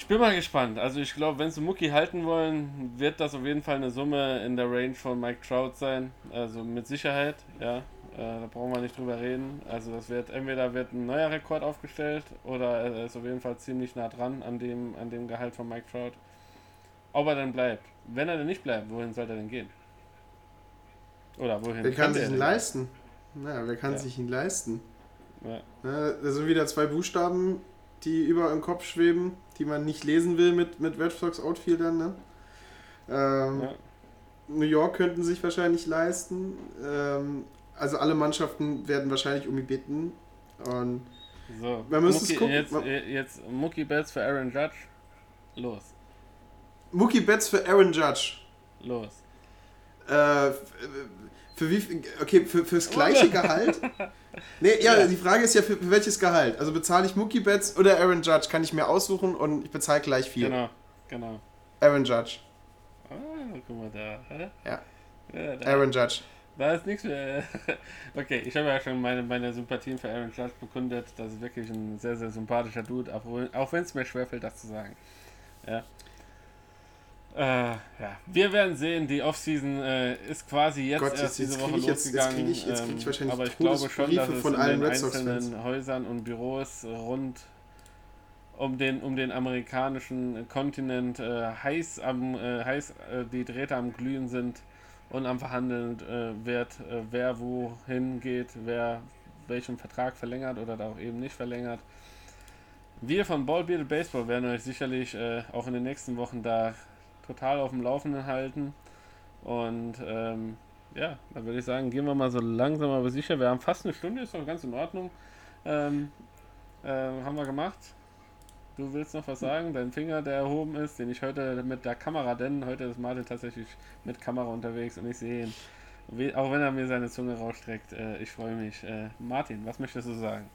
ich bin mal gespannt. Also ich glaube, wenn sie Mucki halten wollen, wird das auf jeden Fall eine Summe in der Range von Mike Trout sein. Also mit Sicherheit, ja. Äh, da brauchen wir nicht drüber reden. Also das wird entweder wird ein neuer Rekord aufgestellt oder er ist auf jeden Fall ziemlich nah dran an dem, an dem Gehalt von Mike Trout. ob er dann bleibt. Wenn er dann nicht bleibt, wohin soll er denn gehen? Oder wohin? Wer kann sich er ihn denn leisten? Naja, wer kann Ja. sich ihn leisten? Ja. Ja, das sind wieder zwei Buchstaben, die über im Kopf schweben, die man nicht lesen will mit, mit Red Sox Outfieldern. Ne? Ähm, Ja. New York könnten sich wahrscheinlich leisten. Ähm, also alle Mannschaften werden wahrscheinlich um ihn bitten. Und So, Wir müssen es Mucki, gucken. Jetzt, jetzt Mookie Betts für Aaron Judge. Los, Mookie Betts für Aaron Judge. los. Äh, f- für wie viel- okay, für, fürs gleiche Gehalt? Nee, ja, Ja. die Frage ist ja, für, für welches Gehalt? Also bezahle ich Mookie Betts oder Aaron Judge? Kann ich mir aussuchen und ich bezahle gleich viel. Genau, genau. Aaron Judge. Ah, guck mal da. hä? Ja. ja da, Aaron Judge. Da ist nichts mehr. Okay, ich habe ja schon meine, meine Sympathien für Aaron Judge bekundet. Das ist wirklich ein sehr, sehr sympathischer Dude, auch, wenn es mir schwerfällt, das zu sagen. Ja. Äh, ja, wir werden sehen, die Offseason äh, ist quasi jetzt Gott, erst jetzt- diese jetzt Woche ich jetzt- jetzt losgegangen. krieg ich- jetzt krieg ich ähm, wahrscheinlich aber ich glaube schon, dass es von in allen den einzelnen Häusern und Büros rund um den, um den amerikanischen Kontinent äh, heiß am äh, heiß äh, die Drähte am glühen sind und am verhandeln äh, wird, äh, wer wohin geht, wer welchen Vertrag verlängert oder da auch eben nicht verlängert. Wir von Ball Bearded Baseball werden euch sicherlich äh, auch in den nächsten Wochen da total auf dem Laufenden halten. Und ähm, ja, dann würde ich sagen, gehen wir mal so langsam aber sicher. Wir haben fast eine Stunde, ist doch ganz in Ordnung. Ähm, äh, haben wir gemacht. Du willst noch was sagen? Dein Finger, der erhoben ist, den ich heute mit der Kamera, denn heute ist Martin tatsächlich mit Kamera unterwegs und ich sehe ihn. Auch wenn er mir seine Zunge rausstreckt, äh, ich freue mich. Äh, Martin, was möchtest du sagen?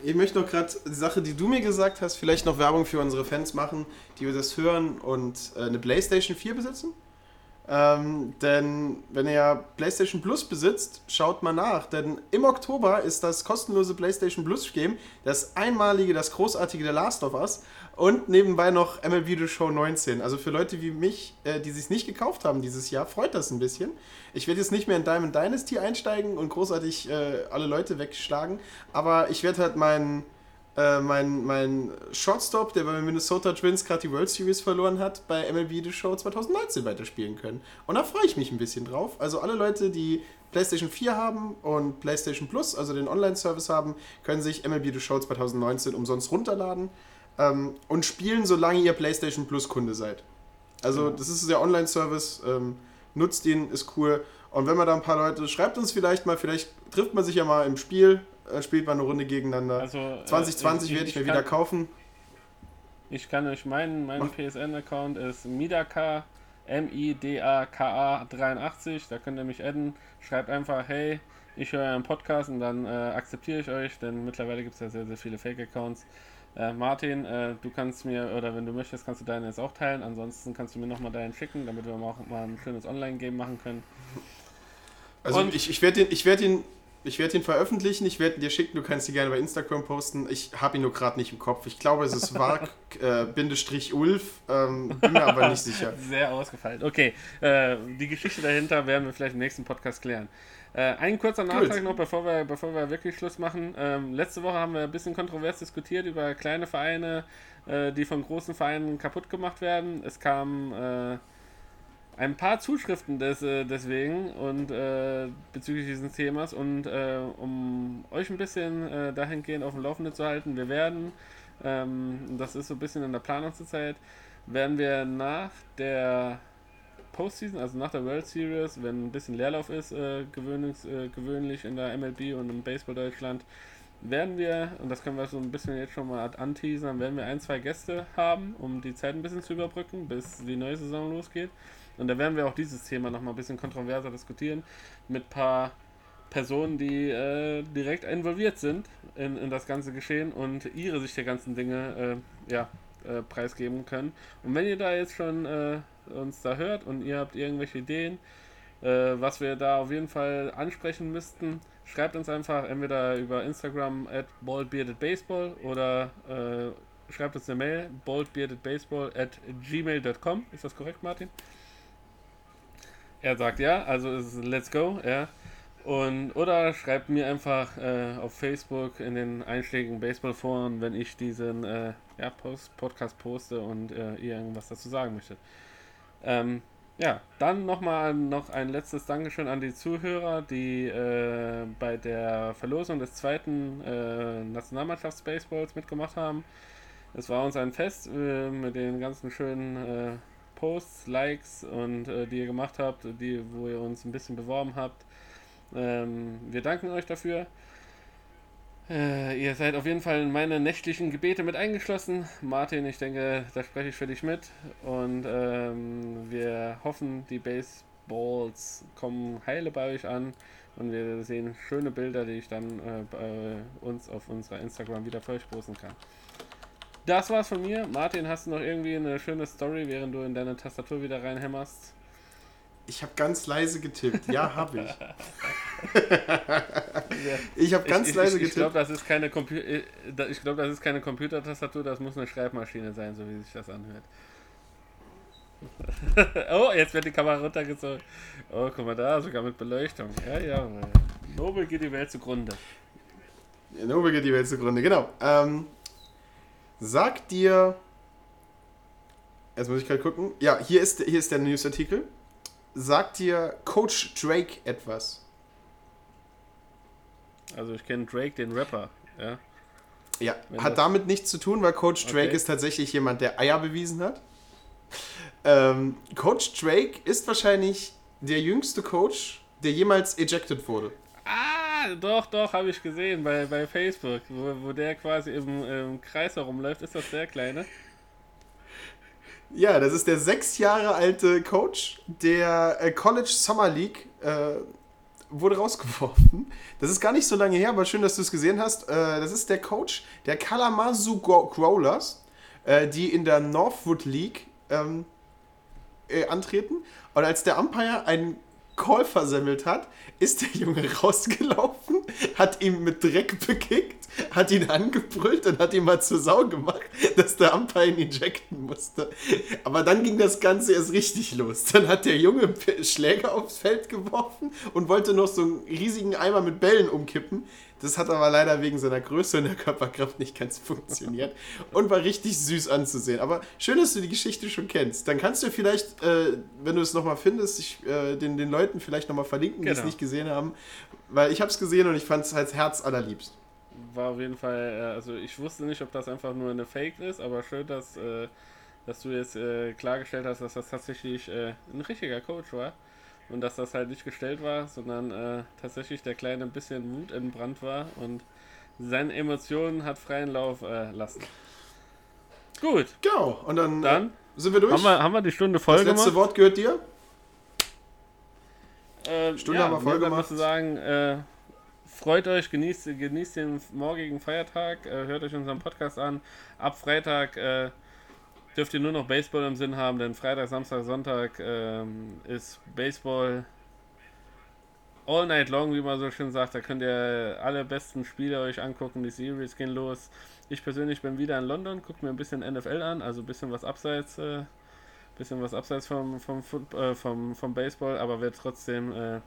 Ich möchte noch gerade die Sache, die du mir gesagt hast, vielleicht noch Werbung für unsere Fans machen, die das hören und äh, eine PlayStation 4 besitzen. Ähm, denn wenn ihr PlayStation Plus besitzt, schaut mal nach. Denn im Oktober ist das kostenlose PlayStation Plus Game das einmalige, das großartige The Last of Us und nebenbei noch MLB The Show 19. Also für Leute wie mich, äh, die sich nicht gekauft haben dieses Jahr, freut das ein bisschen. Ich werde jetzt nicht mehr in Diamond Dynasty einsteigen und großartig äh, alle Leute wegschlagen, aber ich werde halt meinen äh, mein, mein Shortstop, der bei Minnesota Twins gerade die World Series verloren hat, bei MLB The Show 2019 weiterspielen können. Und da freue ich mich ein bisschen drauf. Also alle Leute, die PlayStation 4 haben und PlayStation Plus, also den Online-Service haben, können sich MLB The Show 2019 umsonst runterladen ähm, und spielen, solange ihr PlayStation Plus Kunde seid. Also das ist der Online-Service, ähm, nutzt ihn, ist cool. Und wenn man da ein paar Leute, schreibt uns vielleicht mal, vielleicht trifft man sich ja mal im Spiel, äh, spielt mal eine Runde gegeneinander. Also, äh, 2020 werde ich mir kann- wieder kaufen. Ich kann euch meinen, mein. PSN-Account ist Midaka, M-I-D-A-K-A 83. Da könnt ihr mich adden. Schreibt einfach, hey, ich höre einen Podcast und dann äh, akzeptiere ich euch, denn mittlerweile gibt es ja sehr, sehr viele Fake-Accounts. Äh, Martin, äh, du kannst mir, oder wenn du möchtest, kannst du deinen jetzt auch teilen. Ansonsten kannst du mir nochmal deinen schicken, damit wir auch mal ein schönes Online-Game machen können. Also Und- ich, ich werde ich werde ihn, ich werde ihn veröffentlichen, ich werde ihn dir schicken, du kannst ihn gerne bei Instagram posten. Ich habe ihn nur gerade nicht im Kopf. Ich glaube, es ist Vark äh, Bindestrich Ulf, ähm, bin mir aber nicht sicher. Sehr ausgefeilt. Okay, äh, die Geschichte dahinter werden wir vielleicht im nächsten Podcast klären. Äh, ein kurzer Nachtrag noch, bevor wir, bevor wir wirklich Schluss machen. Ähm, letzte Woche haben wir ein bisschen kontrovers diskutiert über kleine Vereine, äh, die von großen Vereinen kaputt gemacht werden. Es kam äh, ein paar Zuschriften des, äh, deswegen und äh, bezüglich dieses Themas und äh, um euch ein bisschen äh, dahingehend auf dem Laufenden zu halten, wir werden, ähm, das ist so ein bisschen in der Planung zurzeit, werden wir nach der Postseason, also nach der World Series, wenn ein bisschen Leerlauf ist, äh, gewöhnlich, äh, gewöhnlich in der MLB und im Baseball Deutschland, werden wir, und das können wir so ein bisschen jetzt schon mal anteasern, werden wir ein, zwei Gäste haben, um die Zeit ein bisschen zu überbrücken, bis die neue Saison losgeht. Und da werden wir auch dieses Thema nochmal ein bisschen kontroverser diskutieren, mit ein paar Personen, die äh, direkt involviert sind in, in das ganze Geschehen und ihre Sicht der ganzen Dinge äh, ja, äh, preisgeben können. Und wenn ihr da jetzt schon äh, uns da hört und ihr habt irgendwelche Ideen, äh, was wir da auf jeden Fall ansprechen müssten, schreibt uns einfach entweder über Instagram at baldbeardedbaseball oder äh, schreibt uns eine Mail baldbeardedbaseball at gmail.com. Ist das korrekt, Martin? Er sagt ja, also ist let's go, ja. Und, oder schreibt mir einfach äh, auf Facebook in den einschlägigen Baseballforen, wenn ich diesen äh, ja, Post, Podcast poste und äh, ihr irgendwas dazu sagen möchtet. Ähm, ja, dann nochmal noch ein letztes Dankeschön an die Zuhörer, die äh, bei der Verlosung des zweiten äh, Nationalmannschafts-Baseballs mitgemacht haben. Es war uns ein Fest äh, mit den ganzen schönen äh, Posts, Likes und äh, die ihr gemacht habt, die, wo ihr uns ein bisschen beworben habt. Ähm, wir danken euch dafür. Äh, ihr seid auf jeden Fall in meine nächtlichen Gebete mit eingeschlossen. Martin, ich denke, da spreche ich für dich mit. Und ähm, wir hoffen, die Baseballs kommen heile bei euch an. Und wir sehen schöne Bilder, die ich dann äh, bei uns auf unserer Instagram wieder für euch posten kann. Das war's von mir. Martin, hast du noch irgendwie eine schöne Story, während du in deine Tastatur wieder reinhämmerst? Ich habe ganz leise getippt. Ja, habe ich. ich habe ganz ich, leise ich, ich, getippt. Ich glaube, das, ist keine äh, ich glaub, das ist keine Computertastatur, das muss eine Schreibmaschine sein, so wie sich das anhört. oh, jetzt wird die Kamera runtergezogen. Oh, guck mal da, sogar mit Beleuchtung. Ja, ja. Nobel geht die Welt zugrunde. Nobel geht die Welt zugrunde, genau. Ähm, sag dir. Jetzt muss ich gerade gucken. Ja, hier ist, hier ist der Newsartikel. Sagt dir Coach Drake etwas? Also ich kenne Drake, den Rapper, ja. Ja, Wenn hat damit nichts zu tun, weil Coach Drake okay. ist tatsächlich jemand, der Eier bewiesen hat. Ähm, Coach Drake ist wahrscheinlich der jüngste Coach, der jemals ejected wurde. Doch, doch, habe ich gesehen bei, bei Facebook, wo, wo der quasi im, im Kreis herumläuft. Ist das der Kleine? Ja, das ist der sechs Jahre alte Coach der äh, College Summer League. Äh, wurde rausgeworfen. Das ist gar nicht so lange her, aber schön, dass du es gesehen hast. Äh, das ist der Coach der Kalamazoo Growlers, äh, die in der Northwood League ähm, äh, antreten. Und als der Umpire einen Call versemmelt hat, ist der Junge rausgelaufen, hat ihn mit Dreck bekickt, hat ihn angebrüllt und hat ihn mal zur Sau gemacht, dass der Umpire ihn ejecten musste. Aber dann ging das Ganze erst richtig los. Dann hat der Junge Schläger aufs Feld geworfen und wollte noch so einen riesigen Eimer mit Bällen umkippen. Das hat aber leider wegen seiner Größe und der Körperkraft nicht ganz funktioniert und war richtig süß anzusehen. Aber schön, dass du die Geschichte schon kennst. Dann kannst du vielleicht, äh, wenn du es nochmal findest, ich, äh, den, den Leuten vielleicht nochmal verlinken, genau. die es genau. nicht gesehen haben. Weil ich habe es gesehen und ich fand es als Herz allerliebst. War auf jeden Fall, äh, also ich wusste nicht, ob das einfach nur eine Fake ist, aber schön, dass, äh, dass du jetzt äh, klargestellt hast, dass das tatsächlich äh, ein richtiger Coach war. Und dass das halt nicht gestellt war, sondern äh, tatsächlich der Kleine ein bisschen Wut entbrannt war und seine Emotionen hat freien Lauf äh, lassen. Gut. Genau, und dann, äh, dann sind wir durch. Haben wir, haben wir die Stunde voll gemacht? Das letzte Wort gehört dir. Äh, Stunde ja, haben wir voll gemacht. zu sagen, äh, freut euch, genießt, genießt den morgigen Feiertag, äh, hört euch unseren Podcast an. Ab Freitag dürft ihr nur noch Baseball im Sinn haben, denn Freitag, Samstag, Sonntag ähm, ist Baseball all night long, wie man so schön sagt. Da könnt ihr alle besten Spiele euch angucken. Die Series gehen los. Ich persönlich bin wieder in London, gucke mir ein bisschen NFL an, also ein bisschen was abseits, äh, bisschen was abseits vom, vom, äh, vom, vom Baseball, aber werde trotzdem äh,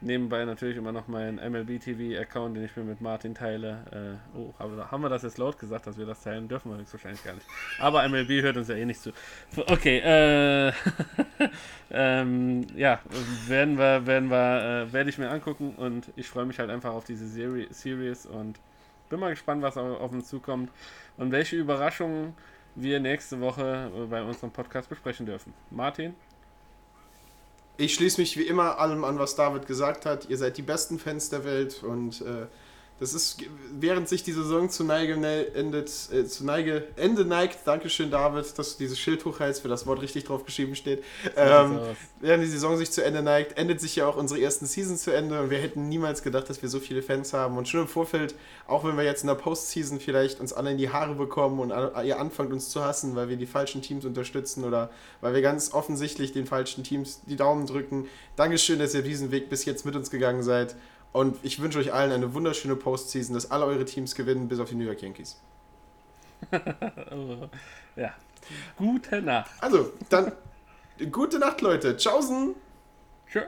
Nebenbei natürlich immer noch mein MLB TV-Account, den ich mir mit Martin teile. Äh, oh, haben wir das jetzt laut gesagt, dass wir das teilen? Dürfen wir wahrscheinlich gar nicht. Aber MLB hört uns ja eh nicht zu. Okay, äh, ähm, ja, werden wir, werden wir, äh, werde ich mir angucken und ich freue mich halt einfach auf diese Serie, Series und bin mal gespannt, was auf, auf uns zukommt und welche Überraschungen wir nächste Woche bei unserem Podcast besprechen dürfen. Martin? Ich schließe mich wie immer allem an, was David gesagt hat. Ihr seid die besten Fans der Welt und äh, das ist, während sich die Saison zu Neige endet, äh, zu Neige, Ende neigt, Dankeschön David, dass du dieses Schild hochhältst, für das Wort richtig drauf geschrieben steht. Ähm, während die Saison sich zu Ende neigt, endet sich ja auch unsere ersten Season zu Ende und wir hätten niemals gedacht, dass wir so viele Fans haben. Und schon im Vorfeld, auch wenn wir jetzt in der Postseason vielleicht uns alle in die Haare bekommen und ihr anfangt uns zu hassen, weil wir die falschen Teams unterstützen oder weil wir ganz offensichtlich den falschen Teams die Daumen drücken. Dankeschön, dass ihr diesen Weg bis jetzt mit uns gegangen seid. Und ich wünsche euch allen eine wunderschöne Postseason, dass alle eure Teams gewinnen, bis auf die New York Yankees. ja. Gute Nacht. Also, dann gute Nacht, Leute. Tschaußen. Tschüss.